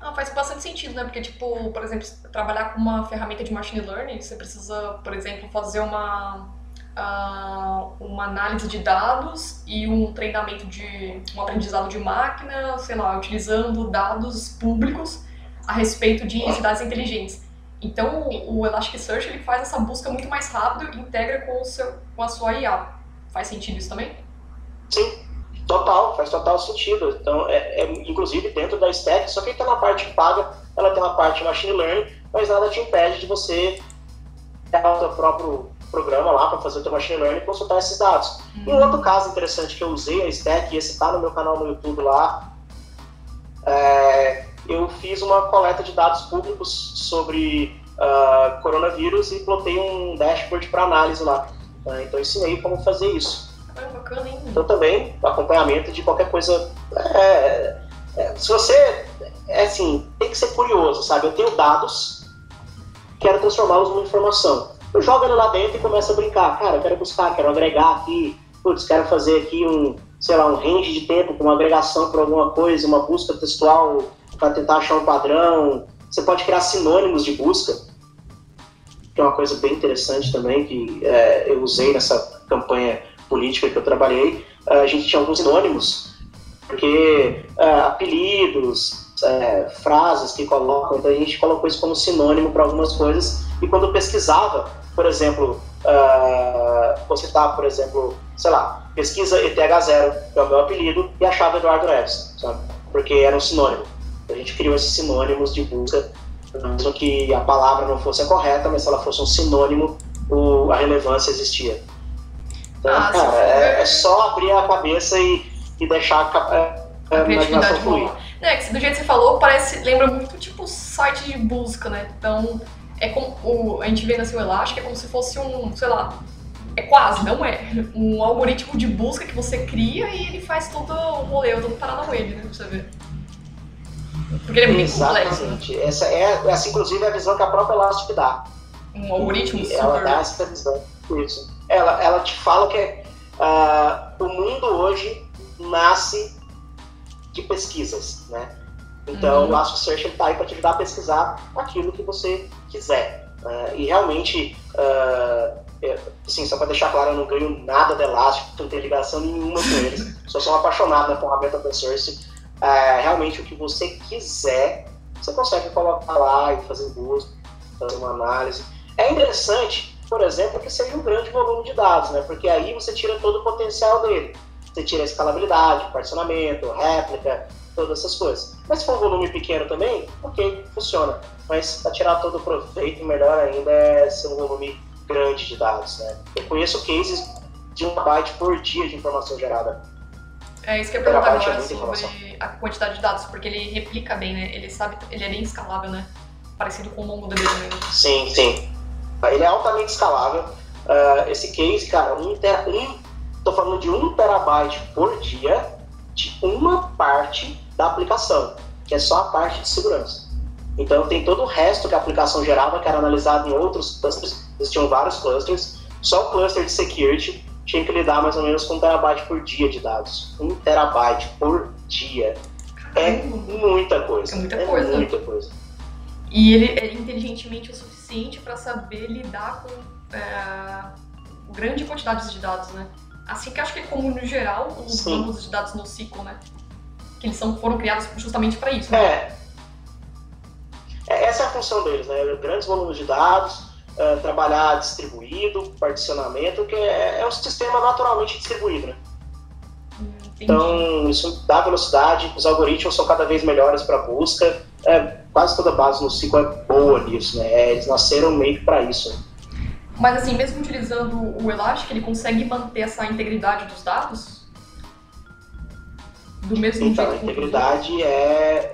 Ah, faz bastante sentido, né? Porque, tipo, por exemplo, trabalhar com uma ferramenta de machine learning, você precisa, por exemplo, fazer uma, uh, uma análise de dados e um treinamento de um aprendizado de máquina, sei lá, utilizando dados públicos a respeito de cidades inteligentes. Então, o Elasticsearch ele faz essa busca muito mais rápido e integra com, o seu, com a sua IA. Faz sentido isso também? Sim, total, faz total sentido. Então, é, é inclusive dentro da stack, só que está na parte paga, ela tem uma parte machine learning, mas nada te impede de você ter o seu próprio programa lá para fazer o teu machine learning e consultar esses dados. Uhum. E um outro caso interessante que eu usei a stack, e esse está no meu canal no YouTube lá, é, eu fiz uma coleta de dados públicos sobre uh, coronavírus e plotei um dashboard para análise lá. Então ensinei como fazer isso. Bacana, hein? Então também acompanhamento de qualquer coisa. É, é, se você é assim, tem que ser curioso, sabe? Eu tenho dados, quero transformá-los numa informação eu jogo ele lá dentro e começo a brincar. Cara, eu quero buscar, quero agregar aqui, putz, quero fazer aqui um, sei lá, um range de tempo com uma agregação para alguma coisa, uma busca textual para tentar achar um padrão. Você pode criar sinônimos de busca, que é uma coisa bem interessante também, que é, eu usei nessa campanha política que eu trabalhei. A gente tinha alguns sinônimos, porque é, apelidos, é, frases que colocam, então a gente colocou isso como sinônimo para algumas coisas, e quando pesquisava, por exemplo, uh, vou citar, por exemplo, sei lá, pesquisa ETH0, que é o meu apelido, e achava Eduardo Neves, sabe? Porque era um sinônimo. A gente criou esses sinônimos de busca, mesmo que a palavra não fosse a correta, mas se ela fosse um sinônimo, o, a relevância existia. Então, ah, cara, é, é, só abrir a cabeça e, e deixar a, a, a imaginação fluir. É, que do jeito que você falou, parece, lembra muito tipo site de busca, né? Então, é como o, a gente vê na seu Elástico, é como se fosse um, sei lá, é quase, não é, um algoritmo de busca que você cria e ele faz todo o rolê, todo Paranauê, né, pra você ver. Porque ele é muito complexo. Né? Essa é, essa inclusive é a visão que a própria Elastic dá. Um algoritmo super... Ela dá essa visão, isso. Ela, ela te fala que uh, o mundo hoje nasce de pesquisas, né? Então, uhum. o Elasticsearch está aí para te ajudar a pesquisar aquilo que você quiser. Uh, e realmente, uh, assim, só para deixar claro, eu não ganho nada de Elastic, não tenho ligação nenhuma com eles. só sou um apaixonado na ferramenta open source. Uh, realmente, o que você quiser, você consegue colocar lá e fazer busca, fazer uma análise. É interessante por exemplo, que seja um grande volume de dados, né? Porque aí você tira todo o potencial dele. Você tira a escalabilidade, particionamento, réplica, todas essas coisas. Mas se for um volume pequeno também, ok, funciona. Mas para tirar todo o proveito, melhor ainda é ser um volume grande de dados, né? Eu conheço cases de um byte por dia de informação gerada. É isso que eu ia perguntar agora é sobre a quantidade de dados, porque ele replica bem, né? Ele sabe, ele é bem escalável, né? Parecido com o MongoDB mesmo. Sim, sim. Ele é altamente escalável. Uh, esse case, cara, um, ter, um, tô falando de um terabyte por dia de uma parte da aplicação, que é só a parte de segurança. Então tem todo o resto que a aplicação gerava, que era analisado em outros clusters, existiam vários clusters, só o cluster de security tinha que lidar mais ou menos com um terabyte por dia de dados. Um terabyte por dia. É muita coisa. É muita é coisa. Muita coisa. E ele é inteligentemente o suficiente para saber lidar com é, grande quantidade de dados, né? Assim que acho que é como no geral os bancos de dados no SQL, né? Que eles são, foram criados justamente para isso. Né? É. é. Essa é a função deles, né? Grandes volumes de dados, uh, trabalhar distribuído, particionamento, que é, é um sistema naturalmente distribuído, né? Entendi. Então, isso dá velocidade, os algoritmos são cada vez melhores para busca. É, quase toda base no SQL é boa nisso, né? Eles nasceram meio para isso. Mas assim, mesmo utilizando o Elastic, ele consegue manter essa integridade dos dados? Do mesmo então, jeito? Então, a integridade é,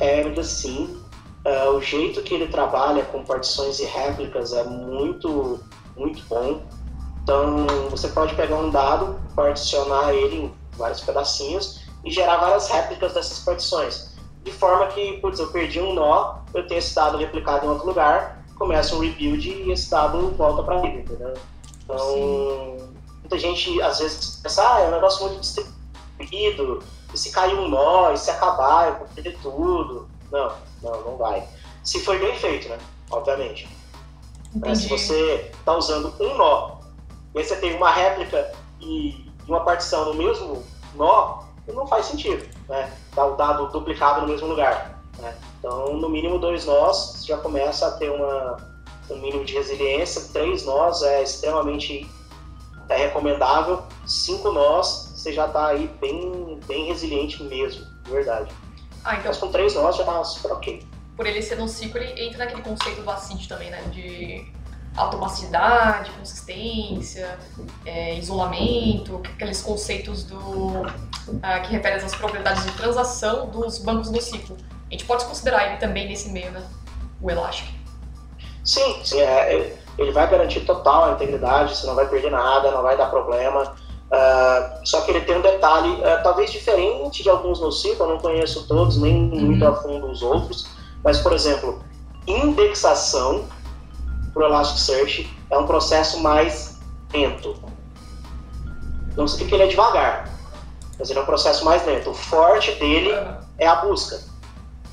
é assim, Uh, o jeito que ele trabalha com partições e réplicas é muito, muito bom. Então, você pode pegar um dado, particionar ele em vários pedacinhos e gerar várias réplicas dessas partições. De forma que, putz, eu perdi um nó, eu tenho esse dado replicado em outro lugar, começa um rebuild e esse dado volta para ele, entendeu? Então, Sim. muita gente às vezes pensa, ah, é um negócio muito distribuído, e se cair um nó, e se acabar, eu vou perder tudo. Não, não, não vai. Se foi bem feito, né? Obviamente. Mas se você está usando um nó, e aí você tem uma réplica e uma partição no mesmo nó, não faz sentido, né? Dar o dado duplicado no mesmo lugar. Né? Então, no mínimo dois nós, você já começa a ter uma, um mínimo de resiliência. Três nós é extremamente é recomendável. Cinco nós, você já está aí bem, bem resiliente mesmo, de verdade. Ah, então... Mas com três nós já tá super ok. Por ele ser no ciclo, ele entra naquele conceito do ACID também, né? De automacidade, consistência, é, isolamento, aqueles conceitos do uh, que referem às propriedades de transação dos bancos no ciclo. A gente pode considerar ele também nesse meio, né? O elástico. Sim, sim é, ele vai garantir total a integridade, você não vai perder nada, não vai dar problema. Uh, só que ele tem um detalhe, uh, talvez diferente de alguns no ciclo, eu não conheço todos, nem uhum. muito a fundo os outros, mas, por exemplo, indexação para o Elasticsearch é um processo mais lento. Não significa que ele é devagar, mas ele é um processo mais lento. O forte dele é a busca.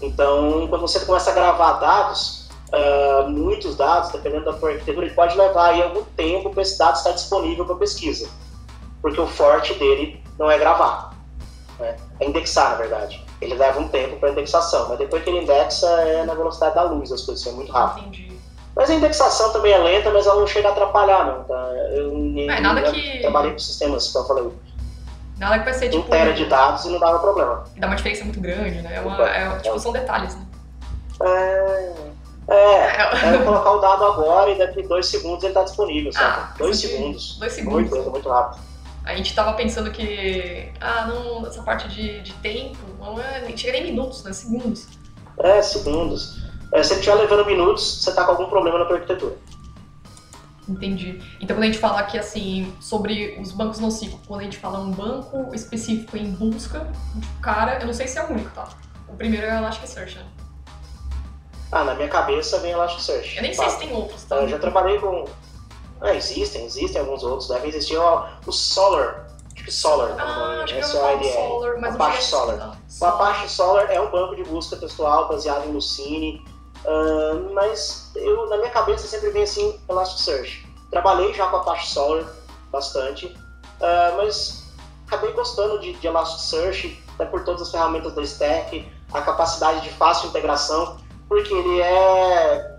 Então, quando você começa a gravar dados, uh, muitos dados, dependendo da arquitetura, ele pode levar aí algum tempo para esse dado estar disponível para pesquisa porque o forte dele não é gravar, né? é indexar, na verdade. Ele leva um tempo para indexação, mas depois que ele indexa é na velocidade da luz, as coisas são muito rápido. Mas a indexação também é lenta, mas ela não chega a atrapalhar, não. Tá? Eu nem, é, nada que... trabalhei com sistemas, como eu falei. Nada que vai ser tipo. Um tera de dados e não dava problema. Dá uma diferença muito grande, né? É uma, é, tipo, são detalhes, né? É. É, é colocar o dado agora e daqui dois segundos ele está disponível, sabe? Ah, dois segundos. Dois segundos. Muito, muito rápido. A gente estava pensando que, ah, não, essa parte de, de tempo não é, nem chega nem minutos, né? Segundos. É, segundos. É, se ele estiver levando minutos, você está com algum problema na tua arquitetura. Entendi. Então, quando a gente fala aqui, assim, sobre os bancos no ciclo, quando a gente fala um banco específico em busca, cara, eu não sei se é o único, tá? O primeiro é o Elasticsearch, né? Ah, na minha cabeça vem Elasticsearch. Eu nem sei se tem outros, tá? Eu já trabalhei com ah, existem, existem alguns outros. Deve existir o, o Solar. Acho que Solar. Ah, acho que eu Solar, mas Apache Solar. O Apache Solar é um banco de busca textual baseado em Lucene. Uh, mas eu, na minha cabeça sempre vem assim Elasticsearch. Trabalhei já com Apache Solar bastante, uh, mas acabei gostando de, de Elasticsearch, até por todas as ferramentas da stack, a capacidade de fácil integração, porque ele é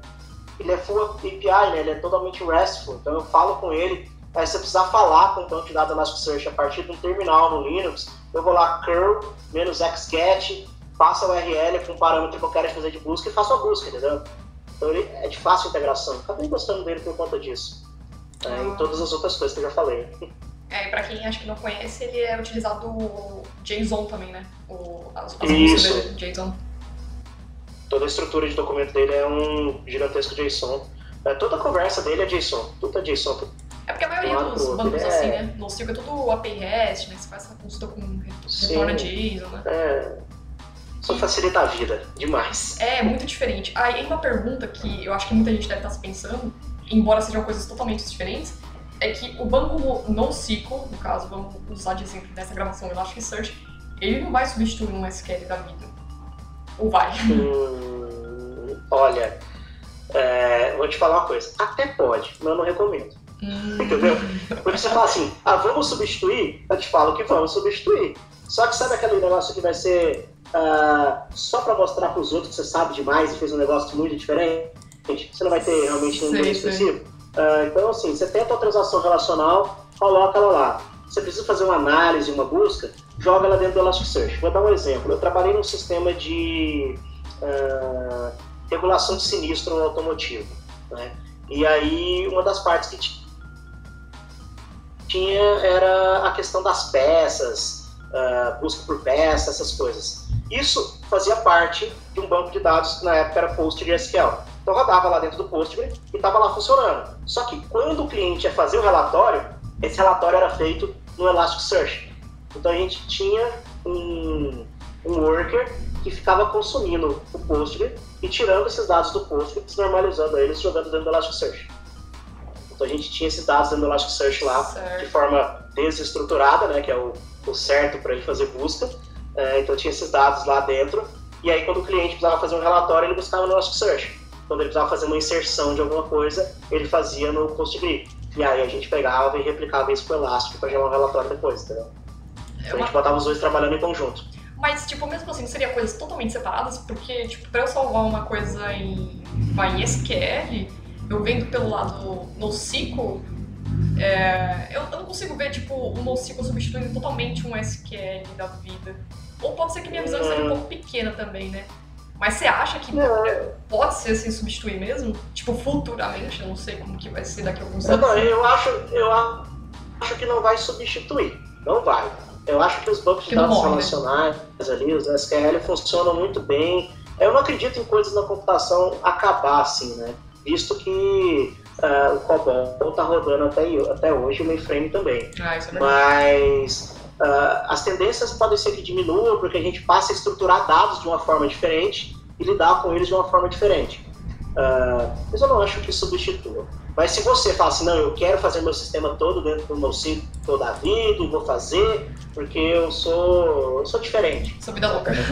ele é full API, né? ele é totalmente RESTful. Então eu falo com ele, aí se você precisar falar com o banco de dados Elasticsearch a partir de um terminal no Linux, eu vou lá curl, menos xget, passa o URL com o parâmetro que eu quero fazer de busca e faço a busca, entendeu? Então ele é de fácil integração. Acabei gostando dele por conta disso. É, e Ah. todas as outras coisas que eu já falei. É, e pra quem acho que não conhece, ele é utilizado o JSON também, né? O, as, as Isso. JSON. Toda a estrutura de documento dele é um gigantesco JSON. É, toda a conversa dele é JSON. Tudo é JSON. É porque a maioria Claro, dos bancos é- assim, né? No Circo é tudo API REST, né? Você faz essa consulta com Sim. retorna JSON, né? É, isso facilita a vida demais. É, muito diferente. Aí uma pergunta que eu acho que muita gente deve estar se pensando, embora sejam coisas totalmente diferentes, é que o banco NoSQL, no caso, vamos usar de exemplo nessa gravação Elasticsearch, ele não vai substituir um SQL da vida. Ou vai? Hum, olha, é, vou te falar uma coisa. Até pode, mas eu não recomendo. Hum, Entendeu? Porque você fala assim, ah, vamos substituir? Eu te falo que vamos substituir. Só que sabe aquele negócio que vai ser ah, só pra mostrar pros outros que você sabe demais e fez um negócio muito diferente? Você não vai ter realmente um Sei, domínio sei. específico? Ah, então, assim, você tem a tua transação relacional, coloca ela lá. Você precisa fazer uma análise, uma busca, joga ela dentro do Elasticsearch. Vou dar um exemplo. Eu trabalhei num sistema de ah, regulação de sinistro automotivo. Né? E aí, uma das partes que ti- tinha era a questão das peças, ah, busca por peça, essas coisas. Isso fazia parte de um banco de dados que na época era PostgreSQL. Então rodava lá dentro do Postgre e estava lá funcionando. Só que quando o cliente ia fazer o relatório, esse relatório era feito no Elasticsearch. Então a gente tinha um, um worker que ficava consumindo o Postgre e tirando esses dados do Postgre, desnormalizando eles, jogando dentro do Elasticsearch. Então a gente tinha esses dados dentro do Elasticsearch lá de certo. forma desestruturada, né, que é o, o certo para ele fazer busca. É, então tinha esses dados lá dentro. E aí quando o cliente precisava fazer um relatório, ele buscava no Elasticsearch. Quando ele precisava fazer uma inserção de alguma coisa, ele fazia no Postgre. E aí a gente pegava e replicava isso com o Elastic para gerar um relatório depois, entendeu? É Então a gente botava os dois trabalhando em conjunto. Mas, tipo, mesmo assim, seria coisas totalmente separadas, porque, tipo, pra eu salvar uma coisa em, vai, em SQL, eu vendo pelo lado NoSQL, é, eu, eu não consigo ver, tipo, o NoSQL substituindo totalmente um SQL da vida. Ou pode ser que minha visão seja um pouco pequena também, né? Mas você acha que pode ser sem substituir mesmo? Tipo, futuramente, eu não sei como que vai ser daqui a alguns anos. não, eu acho, eu acho que não vai substituir. Não vai. Eu acho que os bancos de Que não dados morre, né? relacionais ali, os SQL funcionam muito bem. Eu não acredito em coisas na computação acabar assim, né? Visto que ah, o COBOL está rodando até, até hoje, o mainframe também. Ah, isso é verdade. Mas ah, as tendências podem ser que diminuam porque a gente passa a estruturar dados de uma forma diferente e lidar com eles de uma forma diferente. Ah, mas eu não acho que substitua. Mas se você fala assim, não, eu quero fazer meu sistema todo dentro do meu ciclo da vida e vou fazer porque eu sou, eu sou diferente. Sou vida louca.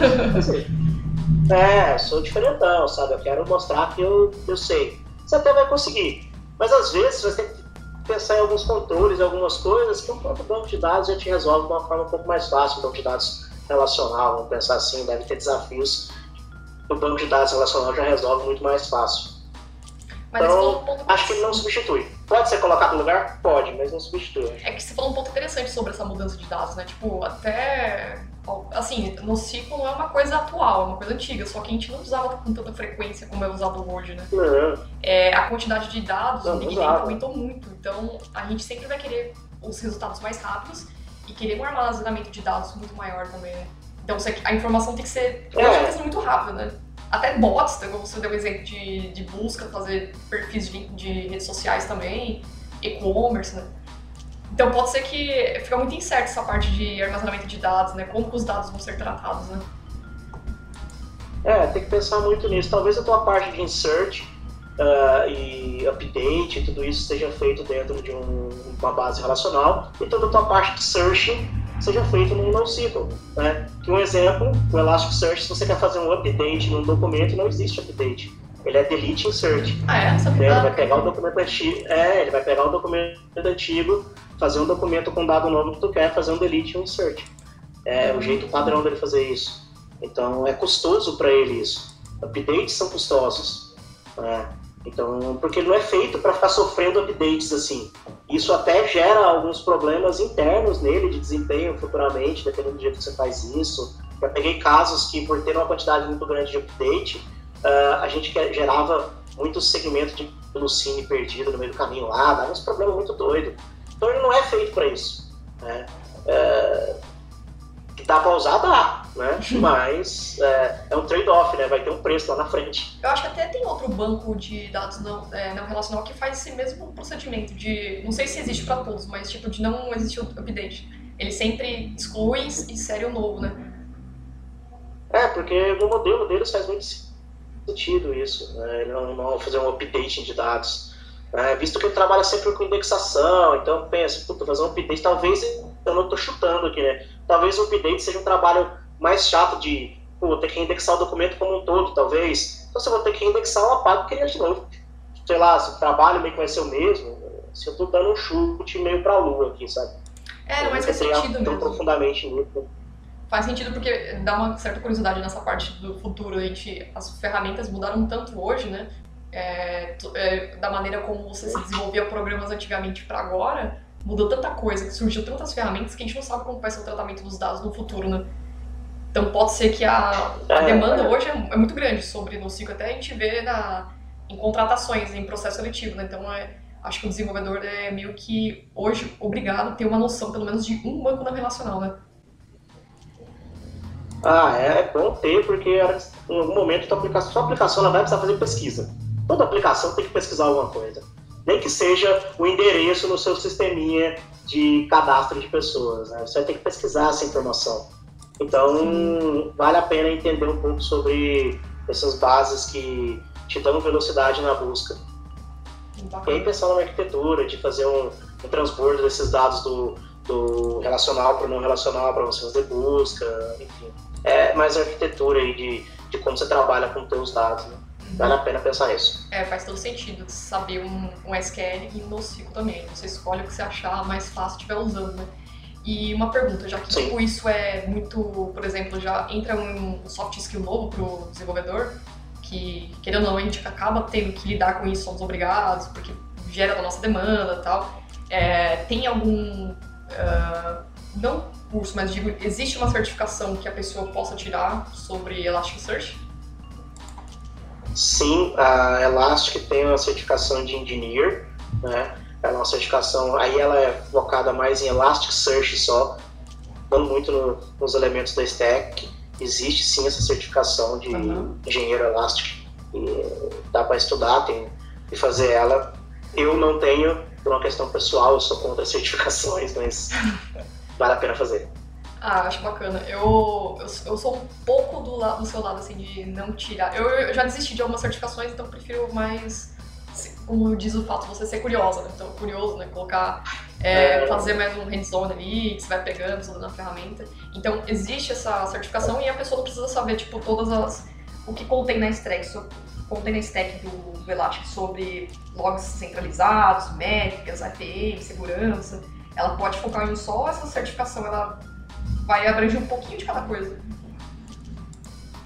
É, sou diferentão, sabe? Eu quero mostrar que eu, eu sei. Você até vai conseguir. Mas às vezes você tem que pensar em alguns controles, algumas coisas que o próprio banco de dados já te resolve de uma forma um pouco mais fácil. O banco de dados relacional, vamos pensar assim, deve ter desafios. O banco de dados relacional já resolve muito mais fácil. Mas Então, um ponto Acho que ele não substitui. Pode ser colocado no lugar? Pode, mas não substitui. É que você falou um ponto interessante sobre essa mudança de dados, né? Tipo, até. Assim, no ciclo não é uma coisa atual, é uma coisa antiga, só que a gente não usava com tanta frequência como é usado hoje, né? Não, É, a quantidade de dados, Não, o Big. Data aumentou muito, então a gente sempre vai querer os resultados mais rápidos e querer um armazenamento de dados muito maior também, né? Então a informação tem que ser É. muito rápido, né? Até bots, então, como você deu o exemplo de, de busca, fazer perfis de, de redes sociais também, e-commerce, né? Então pode ser que fica muito incerto essa parte de armazenamento de dados, né? Como que os dados vão ser tratados, né? É, tem que pensar muito nisso. Talvez a tua parte de insert ah, e update, tudo isso seja feito dentro de um- uma base relacional e toda a tua parte de search seja feito num NoSQL. Né? Que um exemplo, o Elasticsearch, se você quer fazer um update num documento, não existe update. Ele é delete insert. Ah, é? Sabe? Né? Ele vai pegar o documento antigo, é, ele vai pegar o documento antigo, fazer um documento com dado novo que tu quer, fazer um delete e um insert. É o jeito padrão dele fazer isso. Então é custoso para ele isso. Updates são custosos. né? Então, porque ele não é feito para ficar sofrendo updates assim. Isso até gera alguns problemas internos nele de desempenho futuramente, dependendo do jeito que você faz isso. Já peguei casos que, por ter uma quantidade muito grande de update, uh, a gente gerava muito segmento de lucine perdido no meio do caminho lá, dava uns problemas muito doidos. Então ele não é feito para isso. Né? Uh, dá para usar, dá, né? Mas é, é um trade-off, né? Vai ter um preço lá na frente. Eu acho que até tem outro banco de dados não, é, não relacional que faz esse mesmo procedimento de, não sei se existe para todos, mas tipo de não existir update. Ele sempre exclui e insere o novo, né? É, porque no modelo deles faz muito sentido isso, né? Ele não, não fazer um update de dados. Né? Visto que ele trabalha sempre com indexação, então pensa, puta, fazer um update, talvez eu não estou chutando aqui, né? Talvez o update seja um trabalho mais chato de pô, ter que indexar o documento como um todo, talvez. Então, se eu vou ter que indexar uma parte, criar de novo. Sei lá, se o trabalho meio que vai ser o mesmo, se eu estou dando um chute meio para a lua aqui, sabe? É, não, mas faz sentido mesmo. profundamente nisso. Faz sentido porque dá uma certa curiosidade nessa parte do futuro. A gente, as ferramentas mudaram tanto hoje, né? É, é, da maneira como você se desenvolvia programas antigamente para agora, mudou tanta coisa, que surgiu tantas ferramentas que a gente não sabe como vai ser o tratamento dos dados no futuro, né? Então pode ser que a, a é, demanda hoje é, é, muito grande sobre no ciclo, até a gente vê na, em contratações, em processo seletivo, né? Então é, acho que o desenvolvedor é meio que hoje obrigado a ter uma noção, pelo menos, de um banco não relacional, né? Ah, é bom ter, porque em algum momento a sua aplicação ela vai precisar fazer pesquisa. Toda aplicação tem que pesquisar alguma coisa nem que seja o endereço no seu sisteminha de cadastro de pessoas. Né? Você vai ter que pesquisar essa informação. Então, Sim. vale a pena entender um pouco sobre essas bases que te dão velocidade na busca. E aí pensar na arquitetura, de fazer um, um transbordo desses dados do, do relacional para o não relacional para você fazer busca, enfim. É mais arquitetura aí de, de como você trabalha com os seus dados. Né? Vale a pena pensar isso. É, faz todo sentido saber um, um SQL e um NoSQL também. Você escolhe o que você achar mais fácil estiver usando, né? E uma pergunta, já que tipo, isso é muito, por exemplo, já entra um soft skill novo para o desenvolvedor, que querendo ou não a gente acaba tendo que lidar com isso, somos obrigados, porque gera da nossa demanda e tal. É, tem algum, uh, não curso, mas digo, existe uma certificação que a pessoa possa tirar sobre Elasticsearch? Sim, a Elastic tem uma certificação de engineer, né? Ela é uma certificação, aí ela é focada mais em Elasticsearch só, dando muito no, nos elementos da stack. Existe sim essa certificação de uhum. engenheiro Elastic, e dá para estudar, tem que fazer ela. Eu não tenho, por uma questão pessoal, eu sou contra certificações, mas vale a pena fazer. Ah, acho bacana. Eu, eu, eu sou um pouco do, lado, do seu lado, assim, de não tirar. Eu, eu já desisti de algumas certificações, então prefiro mais, como diz o fato de você ser curiosa, né? Então, curioso, né? Colocar, é, é. fazer mais um hands-on ali, que você vai pegando, usando na ferramenta. Então, existe essa certificação e a pessoa não precisa saber, tipo, todas as... O que contém na stack, contém na stack do, do Elastic sobre logs centralizados, métricas, API, segurança. Ela pode focar em só essa certificação, ela vai abranger um pouquinho de cada coisa.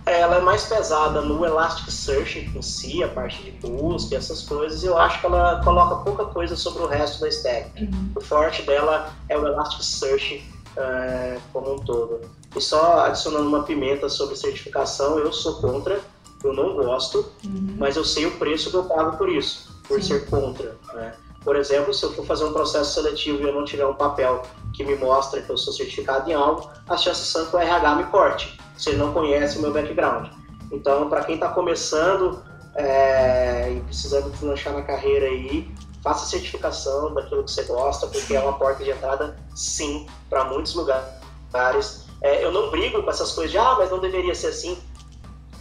Ela é mais pesada no Elasticsearch em si, a parte de busca, essas coisas, eu acho que ela coloca pouca coisa sobre o resto da stack. Uhum. O forte dela é o Elasticsearch é, como um todo. E só adicionando uma pimenta sobre certificação, eu sou contra, eu não gosto, uhum. mas eu sei o preço que eu pago por isso, por Sim. ser contra. Né? Por exemplo, se eu for fazer um processo seletivo e eu não tiver um papel que me mostra que eu sou certificado em algo, as chances são que o RH me corte, se ele não conhece o meu background. Então, para quem está começando é, e precisando deslanchar na carreira aí, faça certificação daquilo que você gosta, porque é uma porta de entrada, sim, para muitos lugares. É, eu não brigo com essas coisas de, ah, mas não deveria ser assim.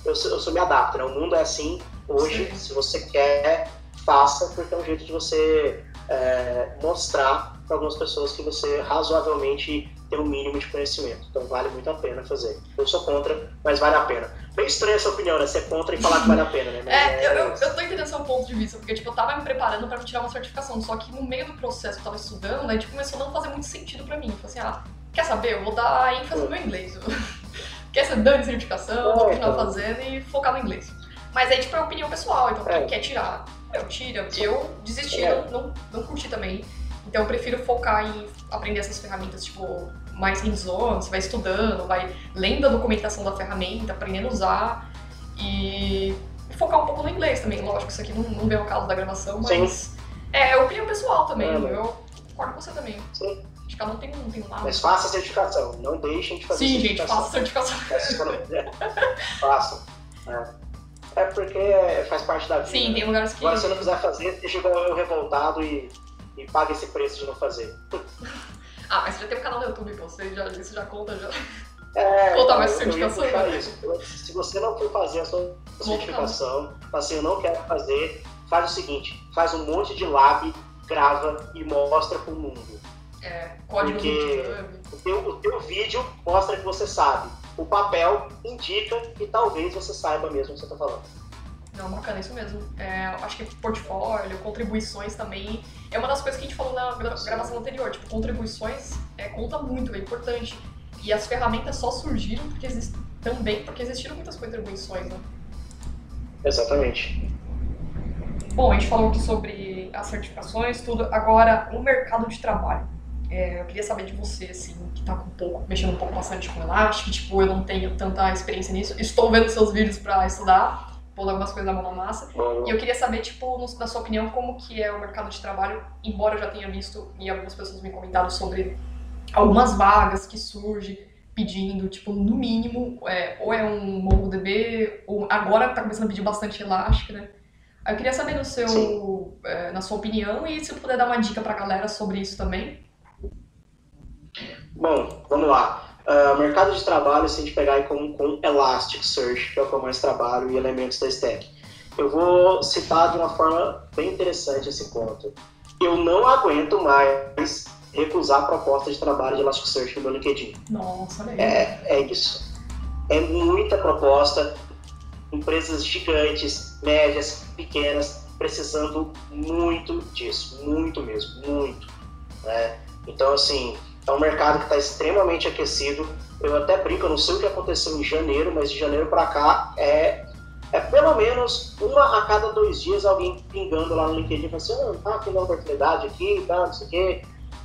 Eu, eu me adapto, né? O mundo é assim hoje. Sim. Se você quer, faça, porque é um jeito de você é, mostrar para algumas pessoas que você razoavelmente tem um mínimo de conhecimento. Então vale muito a pena fazer. Eu sou contra, mas vale a pena. Bem estranha essa opinião, né? Ser contra e falar que vale a pena, né? Mas é, é, eu, eu, eu tô entendendo seu ponto de vista, porque tipo, eu tava me preparando para tirar uma certificação, só que no meio do processo que eu tava estudando, né, tipo, começou a não fazer muito sentido para mim. Eu falei assim, ah, quer saber? Eu vou dar ênfase no meu inglês. quer ser dando certificação, vou continuar então. fazendo e focar no inglês. Mas aí, tipo, é opinião pessoal, então quem é. quer tirar Eu tiro. Eu desisti, é. não, não, não curti também. Então eu prefiro focar em aprender essas ferramentas, tipo, mais hands-on, você vai estudando, vai lendo a documentação da ferramenta, aprendendo a usar e focar um pouco no inglês também. Lógico isso aqui não, não vem ao caso da gravação, mas Sim. é, é opinião pessoal também. É, eu concordo com você também. Sim. Acho que cada um tem um, tem um lado. Mas faça a certificação, não deixem de fazer Sim, gente, faça a certificação. Façam. É. é. porque faz parte da vida. Sim, tem lugares que. Agora, se você não quiser fazer, deixa eu revoltado e, e paga esse preço de não fazer. ah, mas você já tem um canal no YouTube, pô. Você já, isso já conta já. É, Contar mais certificação. Se você não for fazer a sua certificação, assim, eu não quero fazer, faz o seguinte, faz um monte de lab, grava e mostra pro mundo. É, código Porque o teu, o teu vídeo mostra que você sabe. O papel indica que talvez você saiba mesmo o que você está falando. Não, bacana, isso mesmo. É, acho que portfólio, contribuições também. É uma das coisas que a gente falou na gravação anterior. Tipo, contribuições é, conta muito, é importante. E as ferramentas só surgiram porque exist... também porque existiram muitas contribuições, né? Exatamente. Bom, a gente falou aqui sobre as certificações, tudo. Agora, o mercado de trabalho. É, eu queria saber de você, assim, tá com um pouco, mexendo um pouco bastante com elástico, tipo, eu não tenho tanta experiência nisso. Estou vendo seus vídeos para estudar, pondo algumas coisas na mão na massa. E eu queria saber, tipo, na sua opinião, como que é o mercado de trabalho, embora eu já tenha visto e algumas pessoas me comentado sobre algumas vagas que surgem pedindo, tipo, no mínimo, é, ou é um MongoDB, ou agora tá começando a pedir bastante elástico, né? Eu queria saber no seu, é, na sua opinião e se puder dar uma dica pra galera sobre isso também. Bom, vamos lá. Uh, mercado de trabalho, se a gente pegar aí com, com Elasticsearch, que é o que eu mais trabalho, e elementos da stack. Eu vou citar de uma forma bem interessante esse ponto. Eu não aguento mais recusar proposta de trabalho de Elasticsearch no meu LinkedIn. Nossa. É, é isso. É muita proposta, empresas gigantes, médias, pequenas, precisando muito disso, muito mesmo, muito. Né? Então, assim, é um mercado que está extremamente aquecido. Eu até brinco, eu não sei o que aconteceu em janeiro, mas de janeiro para cá é, é pelo menos uma a cada dois dias alguém pingando lá no LinkedIn, falando assim, ah, tá uma oportunidade aqui, tá, não sei o quê.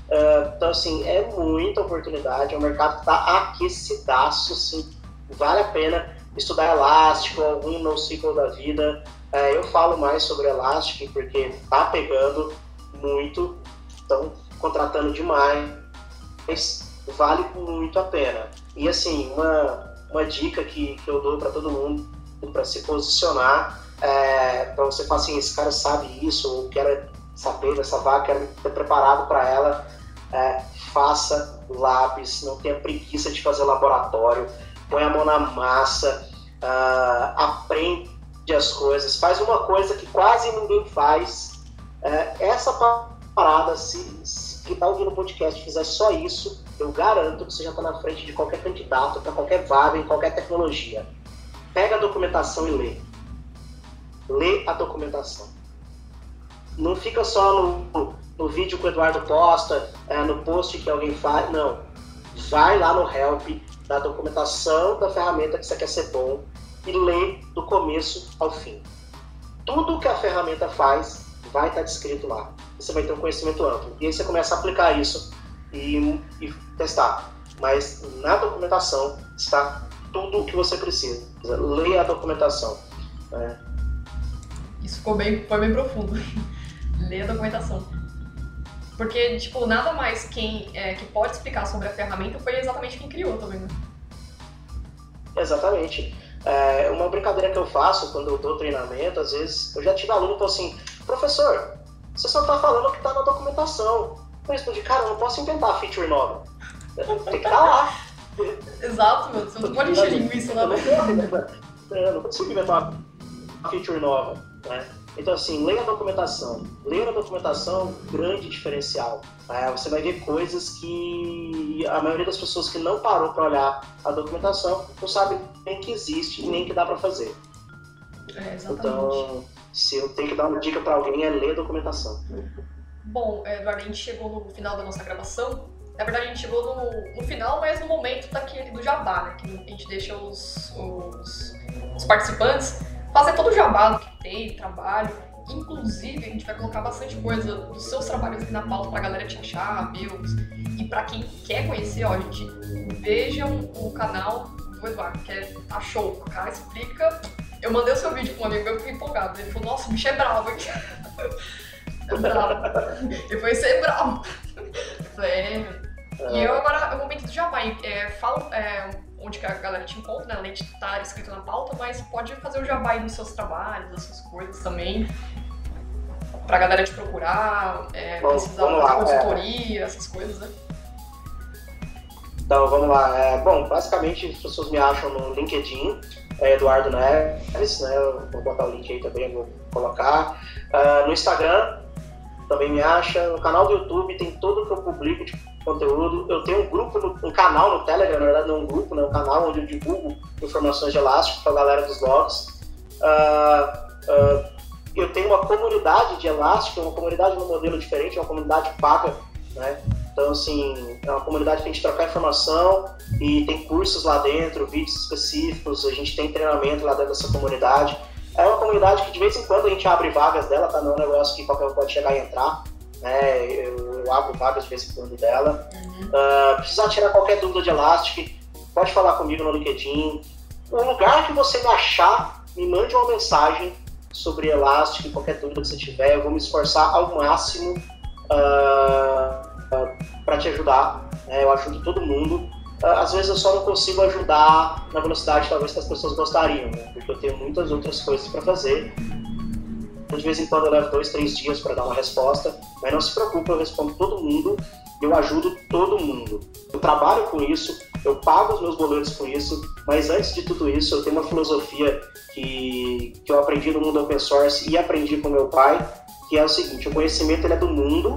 Uh, então, assim, é muita oportunidade, é um mercado que está aquecidaço, assim, vale a pena estudar Elástico, algum NoSQL da vida. Uh, eu falo mais sobre Elastic porque tá pegando muito, estão contratando demais mas vale muito a pena. E assim, uma, uma dica que, que eu dou para todo mundo para se posicionar, é, para você falar assim, esse cara sabe isso, ou quer saber dessa vaga, quero estar preparado para ela, é, faça labs, não tenha preguiça de fazer laboratório, põe a mão na massa, uh, aprende as coisas, faz uma coisa que quase ninguém faz. É, essa parada, se, que está ouvindo o podcast fizer só isso, eu garanto que você já está na frente de qualquer candidato para qualquer vaga em qualquer tecnologia. Pega a documentação e lê. Lê a documentação. Não fica só no, no vídeo que o Eduardo posta, é, no post que alguém faz. Não. Vai lá no help da documentação da ferramenta que você quer ser bom e lê do começo ao fim. Tudo que a ferramenta faz vai estar descrito lá você vai ter um conhecimento amplo. E aí você começa a aplicar isso e, e testar. Mas na documentação está tudo o que você precisa. Leia a documentação. Né? Isso ficou bem, foi bem profundo. Leia a documentação. Porque, tipo, nada mais quem é, que pode explicar sobre a ferramenta foi exatamente quem criou também, né? Exatamente. É, uma brincadeira que eu faço quando eu dou treinamento, às vezes, eu já tive aluno que falou assim, professor, você só está falando o que está na documentação. Eu respondi, cara, eu não posso inventar feature nova. Tem que estar tá lá. Exato, meu. Você não pode encher linguiça lá. Eu não consigo inventar uma feature nova. Né? Então, assim, leia a documentação. Leia a documentação, grande diferencial. É, você vai ver coisas que a maioria das pessoas que não parou para olhar a documentação não sabe nem que existe nem que dá para fazer. É, exatamente. Então, se eu tenho que dar uma dica para alguém é ler a documentação. Bom, Eduardo, a gente chegou no final da nossa gravação. Na verdade, a gente chegou no, no final, mas no momento daquele do jabá, né? Que a gente deixa os, os, os participantes fazer todo o jabá que tem, trabalho. Inclusive, a gente vai colocar bastante coisa dos seus trabalhos aqui na pauta pra galera te achar, meus. E pra quem quer conhecer, ó, gente, vejam o canal do Eduardo, que é, tá show. O cara explica. Eu mandei o seu vídeo com um amigo meu, eu fiquei empolgado. Ele falou, nossa, o bicho é bravo? É bravo. Ele foi ser bravo. Eu falei, é. E eu agora, é o momento do Jabá, é, fala é, onde que a galera te encontra, né? Além de estar escrito na pauta, mas pode fazer o Jabá aí nos seus trabalhos, das suas coisas também. Pra galera te procurar, é, precisar vamos fazer lá, consultoria, essas coisas, né? Então vamos lá. É, bom, basicamente as pessoas me acham no LinkedIn, é Eduardo Neves, né? Vou botar o link aí também, vou colocar. Ah, no Instagram também me acha. No canal do YouTube tem tudo que eu publico de conteúdo. Eu tenho um grupo, no- um canal no Telegram, na verdade não um grupo, né? Um canal onde eu divulgo informações de elástico para a galera dos blogs. Ah, ah, eu tenho uma comunidade de elástico, uma comunidade num modelo diferente, uma comunidade paga, né? Então, assim, é uma comunidade que a gente troca informação e tem cursos lá dentro, vídeos específicos, a gente tem treinamento lá dentro dessa comunidade. É uma comunidade que de vez em quando a gente abre vagas dela, tá? Não é um negócio que qualquer um pode chegar e entrar, né? Eu, eu abro vagas de vez em quando dela. Ah, precisar tirar qualquer dúvida de Elastic, pode falar comigo no LinkedIn. O lugar que você me achar, me mande uma mensagem sobre Elastic, qualquer dúvida que você tiver, eu vou me esforçar ao máximo para te ajudar. né? eu ajudo todo mundo. Ah, às vezes eu só não consigo ajudar na velocidade talvez que as pessoas gostariam, né? porque eu tenho muitas outras coisas para fazer. De vez em quando eu levo dois, três dias para dar uma resposta, mas não se preocupe, eu respondo todo mundo, eu ajudo todo mundo. Eu trabalho com isso, eu pago os meus boletos com isso, mas antes de tudo isso, eu tenho uma filosofia que, que eu aprendi no mundo open source e aprendi com meu pai, que é o seguinte: o conhecimento ele é do mundo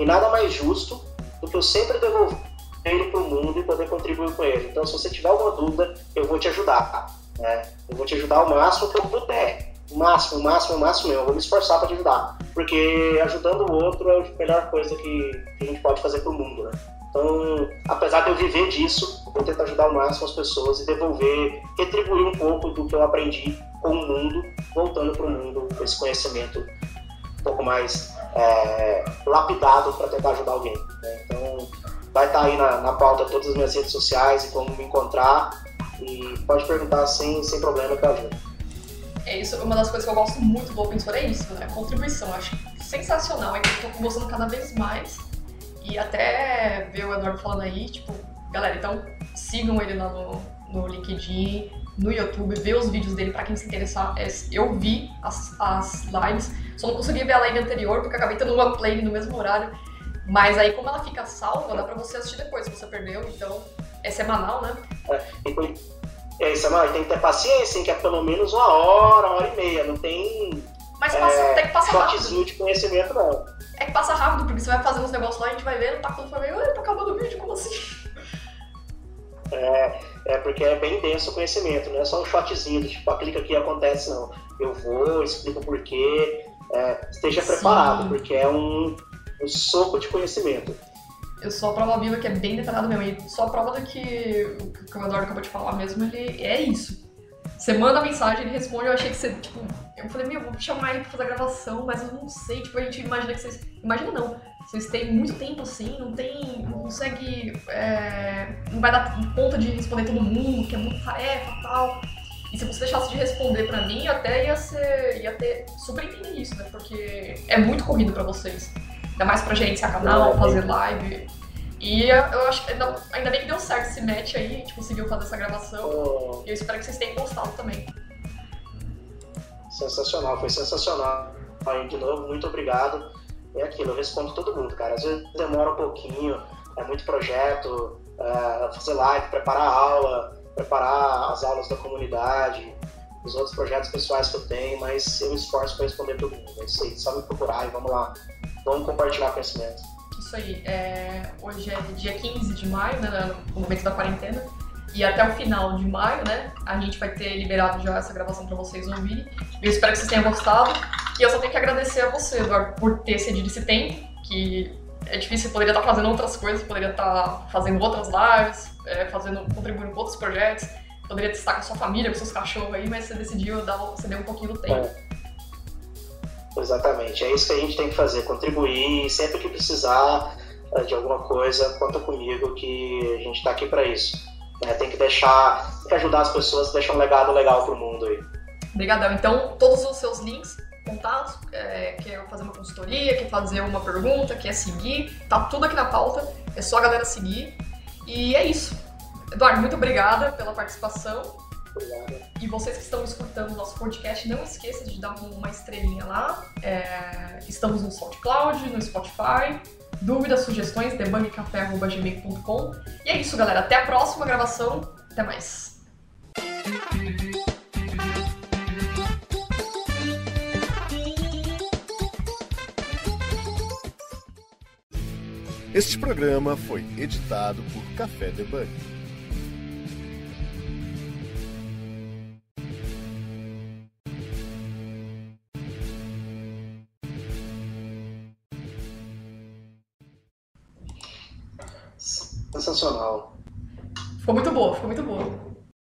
e nada mais justo do que eu sempre devolver ele para o mundo e poder contribuir com ele. Então, se você tiver alguma dúvida, eu vou te ajudar. Né? Eu vou te ajudar o máximo que eu puder. O máximo, o máximo, o máximo mesmo. Eu vou me esforçar para te ajudar. Porque ajudando o outro é a melhor coisa que, a gente pode fazer para o mundo. Né? Então, apesar de eu viver disso, eu vou tentar ajudar ao máximo as pessoas e devolver, retribuir um pouco do que eu aprendi com o mundo, voltando para o mundo esse conhecimento um pouco mais é, lapidado para tentar ajudar alguém. Né? Então, vai estar aí na, na pauta todas as minhas redes sociais e como me encontrar. E pode perguntar sem, sem problema que eu ajudo. É isso, uma das coisas que eu gosto muito do Open Source é isso, né? Contribuição. Acho sensacional. É que eu tô gostando cada vez mais. E até ver o Eduardo falando aí, tipo, galera, então sigam ele lá no, no LinkedIn, no YouTube, vê os vídeos dele pra quem se interessar. É, Eu vi as, as lives, só não consegui ver a live anterior, porque acabei tendo uma play no mesmo horário. Mas aí, como ela fica salva, dá pra você assistir depois, se você perdeu. Então, é semanal, né? E é isso, mano, tem que ter paciência, hein, que é pelo menos uma hora, uma hora e meia. Não tem Mas passa, É, até que passa rápido. de conhecimento, não. É que passa rápido, porque você vai fazendo os negócios lá, a gente vai vendo, tá foi meio, ai, tá acabando o vídeo, como assim? É, é porque é bem denso o conhecimento, não é só um shotzinho tipo, clica aqui e acontece, não. Eu vou, explico o porquê, é, esteja Sim. preparado, porque é um, um soco de conhecimento. Eu sou a prova viva que é bem detalhado mesmo. E só a prova do que o que o Eduardo acabou de falar mesmo, ele é isso. Você manda mensagem, ele responde, eu achei que você, tipo. Eu falei, meu, vou chamar ele pra fazer a gravação, mas eu não sei, tipo, a gente imagina que vocês. Imagina não. Vocês têm muito tempo assim, não tem. não consegue. é, não vai dar conta de responder todo mundo, que é muita tarefa e tal. E se você deixasse de responder pra mim, eu até ia ser. ia ter super entender isso, né? Porque é muito corrido pra vocês. Ainda mais pra gerenciar canal, fazer live. E eu acho que ainda, ainda bem que deu certo esse match aí, a gente conseguiu fazer essa gravação. Então, E eu espero que vocês tenham gostado também. sensacional, foi sensacional. Aí, de novo, muito obrigado. É aquilo, eu respondo todo mundo, cara. Às vezes demora um pouquinho, é muito projeto, é, fazer live, preparar a aula, preparar as aulas da comunidade, os outros projetos pessoais que eu tenho, mas eu me esforço para responder todo mundo. É isso aí, só me procurar e vamos lá. Vamos compartilhar conhecimento. Isso aí. é, hoje é dia 15 de maio, né? No momento da quarentena. E até o final de maio, né? A gente vai ter liberado já essa gravação pra vocês ouvirem. Eu espero que vocês tenham gostado. E eu só tenho que agradecer a você, Eduardo, por ter cedido esse tempo. Que é difícil, eu poderia estar fazendo outras coisas, poderia estar fazendo outras lives, é, fazendo, contribuindo com outros projetos. Poderia estar com a sua família, com seus cachorros aí, mas você decidiu dar, você deu um pouquinho do tempo. Exatamente, é isso que a gente tem que fazer, contribuir, sempre que precisar eh, de alguma coisa, conta comigo que a gente está aqui para isso. Né? Tem que deixar, tem que ajudar as pessoas, deixar um legado legal pro mundo aí. Obrigadão. Então, todos os seus links, contatos, é, quer fazer uma consultoria, quer fazer uma pergunta, quer seguir, tá tudo aqui na pauta, é só a galera seguir. E é isso. Eduardo, muito obrigada pela participação. E vocês que estão escutando o nosso podcast, não esqueça de dar uma estrelinha lá. É, estamos no SoundCloud, no Spotify. Dúvidas, sugestões, debugcafé.gmail.com. E é isso, galera. Até a próxima gravação. Até mais. Este programa foi editado por Café Debug. Sensacional. Ficou muito boa, ficou muito boa.